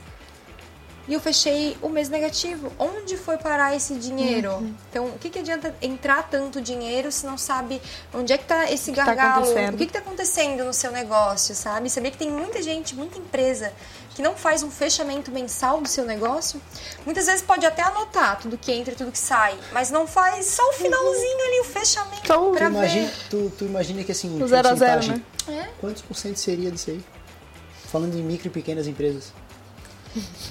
e eu fechei o mês negativo. Onde foi parar esse dinheiro? Uhum. Então, o que, que adianta entrar tanto dinheiro se não sabe onde é que tá esse gargalo? acontecendo? o que, que tá acontecendo no seu negócio, sabe? Sabia que tem muita gente, muita empresa que não faz um fechamento mensal do seu negócio. Muitas vezes pode até anotar tudo que entra e tudo que sai, mas não faz só o finalzinho ali, o fechamento Só o- pra tu, ver. imagina, tu, tu imagina que assim, O zero a zero, né? É, Quantos por cento seria disso aí? Falando em micro e pequenas empresas.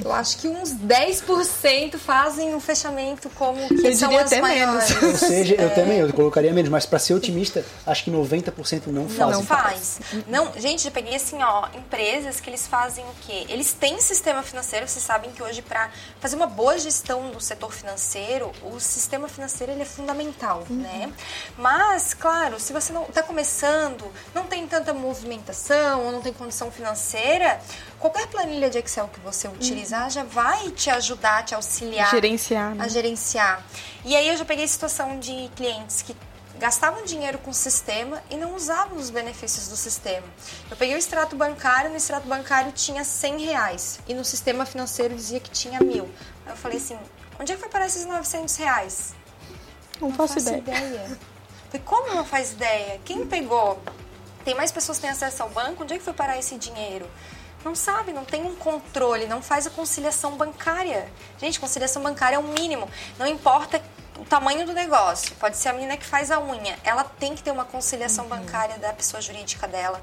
Eu acho que uns 10% fazem um fechamento como que Eu são diria as até maiores. Ou seja, eu também, eu colocaria menos, mas para ser otimista, acho que 90% não Não, fazem. faz. Não, gente, eu peguei assim, ó, empresas que eles fazem o quê? Eles têm sistema financeiro, vocês sabem que hoje para fazer uma boa gestão do setor financeiro, o sistema financeiro ele é fundamental, né? Mas, claro, se você não está começando, não tem tanta movimentação, ou não tem condição financeira, qualquer planilha de Excel que você utilizar já vai te ajudar, te auxiliar Gerenciar, né? a gerenciar. E aí eu já peguei situação de clientes que gastavam dinheiro com o sistema e não usavam os benefícios do sistema. Eu peguei o extrato bancário, no extrato bancário tinha 100 reais e no sistema financeiro dizia que tinha mil. Aí eu falei assim, onde é que vai parar esses 900 reais? Não faço ideia. Falei, como não faz ideia? Quem pegou? Tem mais pessoas que têm acesso ao banco? Onde é que foi parar esse dinheiro? Não sabe, não tem um controle, não faz a conciliação bancária. Gente, conciliação bancária é o mínimo. Não importa o tamanho do negócio. Pode ser a menina que faz a unha. Ela tem que ter uma conciliação bancária da pessoa jurídica dela.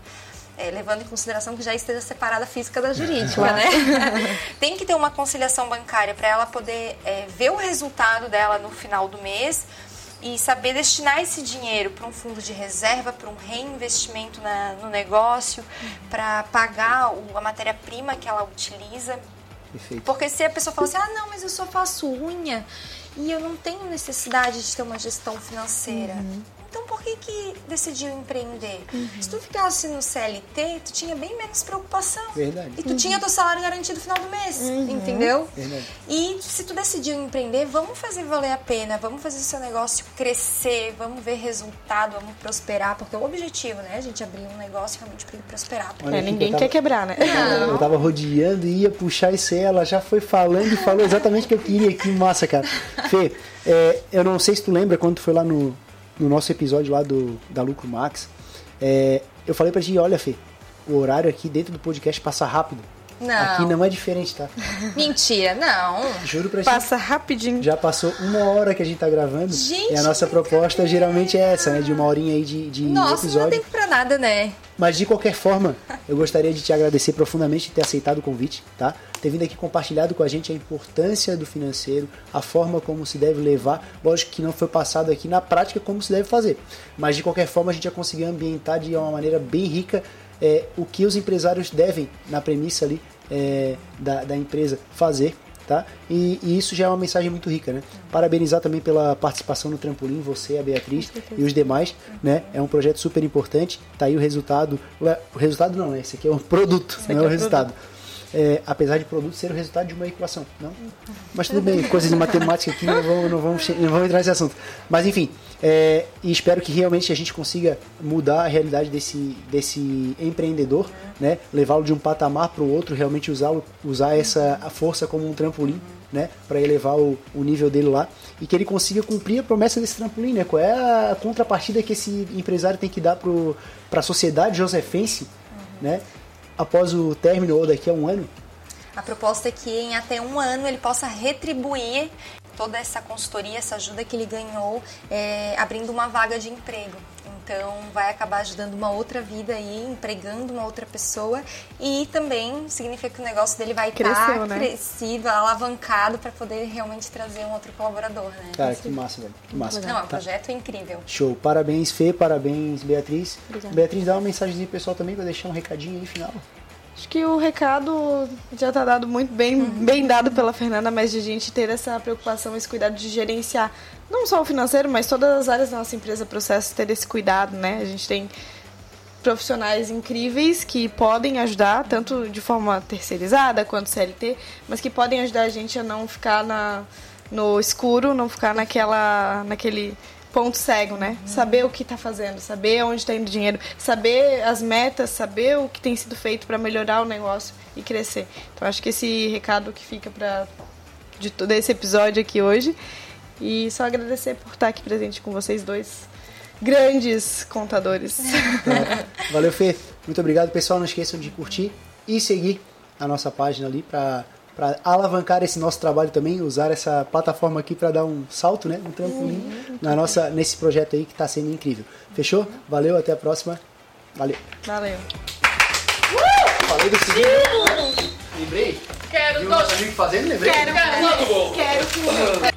É, levando em consideração que já esteja separada a física da jurídica, né? <laughs> tem que ter uma conciliação bancária para ela poder é, ver o resultado dela no final do mês e saber destinar esse dinheiro para um fundo de reserva, para um reinvestimento na- no negócio, para pagar o- a matéria-prima que ela utiliza. Perfeito. Porque se a pessoa fala assim, ah, não, mas eu só faço unha e eu não tenho necessidade de ter uma gestão financeira. Então por que que decidiu empreender? Se tu ficasse no CLT, tu tinha bem menos preocupação. Verdade. E tu tinha teu salário garantido no final do mês, entendeu? Verdade. E se tu decidiu empreender, vamos fazer valer a pena, vamos fazer o seu negócio crescer, vamos ver resultado, vamos prosperar, porque é o objetivo, né? A gente abrir um negócio realmente para ele prosperar. Olha É, ninguém tava- quer quebrar, né? Eu, eu tava rodeando e ia puxar isso aí, ela já foi falando e falou exatamente o que eu queria. Que massa, cara. Fê, é, eu não sei se tu lembra quando tu foi lá no, no nosso episódio lá do, da Lucro Max. é, eu falei pra ti, olha, Fê, o horário aqui dentro do podcast passa rápido. Não. Aqui não é diferente, tá? Mentira, não. Juro pra. Passa rapidinho. Já passou uma hora que a gente tá gravando. Gente, e a nossa proposta geralmente é essa, né? De uma horinha aí de, de Nossa, não dá episódio. tempo pra nada, né? Mas de qualquer forma, eu gostaria de te agradecer profundamente de ter aceitado o convite, tá? Ter vindo aqui compartilhado com a gente a importância do financeiro, a forma como se deve levar. Lógico que não foi passado aqui na prática como se deve fazer. Mas de qualquer forma a gente já conseguiu ambientar de uma maneira bem rica é, o que os empresários devem, na premissa ali é, da, da empresa, fazer tá? E, e isso já é uma mensagem muito rica, né? Parabenizar também pela participação no trampolim, você, a Beatriz e os demais, né? É um projeto super importante. Tá aí o resultado. O resultado não, né? Esse aqui é um produto, não é o resultado. É, apesar de produto ser o resultado de uma equação, não? Mas tudo bem, coisas de matemática aqui não vamos, não vamos, não vamos entrar nesse assunto. Mas enfim, é, e espero que realmente a gente consiga mudar a realidade desse, desse empreendedor, né? Levá-lo de um patamar para o outro, realmente usar, usar essa a força como um trampolim, né? Para elevar o, o nível dele lá e que ele consiga cumprir a promessa desse trampolim, né? Qual é a contrapartida que esse empresário tem que dar para a sociedade josefense, né? após o término ou daqui a um ano? A proposta é que em até um ano ele possa retribuir toda essa consultoria, essa ajuda que ele ganhou, é, abrindo uma vaga de emprego. Então, vai acabar ajudando uma outra vida aí, empregando uma outra pessoa e também significa que o negócio dele vai estar né? crescido, alavancado para poder realmente trazer um outro colaborador, né? Cara, que massa, velho. Que massa. Não, é um tá. projeto incrível. Show. Parabéns, Fê, parabéns, Beatriz. Obrigada. Beatriz, dá uma mensagem pessoal também para deixar um recadinho aí final. Acho que o recado já está dado muito bem, bem dado pela Fernanda, mas de a gente ter essa preocupação, esse cuidado de gerenciar não só o financeiro, mas todas as áreas da nossa empresa, processo, ter esse cuidado, né? A gente tem profissionais incríveis que podem ajudar, tanto de forma terceirizada quanto CLT, mas que podem ajudar a gente a não ficar na, no escuro, não ficar naquela, naquele ponto cego, né? Saber o que está fazendo, saber onde está indo o dinheiro, saber as metas, saber o que tem sido feito para melhorar o negócio e crescer. Então acho que esse recado que fica para de todo esse episódio aqui hoje e só agradecer por estar aqui presente com vocês dois grandes contadores. É. Valeu, Fê. Muito obrigado, pessoal. Não esqueçam de curtir e seguir a nossa página ali para para alavancar esse nosso trabalho também, usar essa plataforma aqui para dar um salto, né, um trampolim uhum. na nossa nesse projeto aí que está sendo incrível. Fechou? Valeu, até a próxima. Valeu. Valeu. Uh! Falei do segundo. Lembrei? Quero. Viu nosso amigo fazendo, lembrei? Quero. Quero. Quero. quero. <laughs>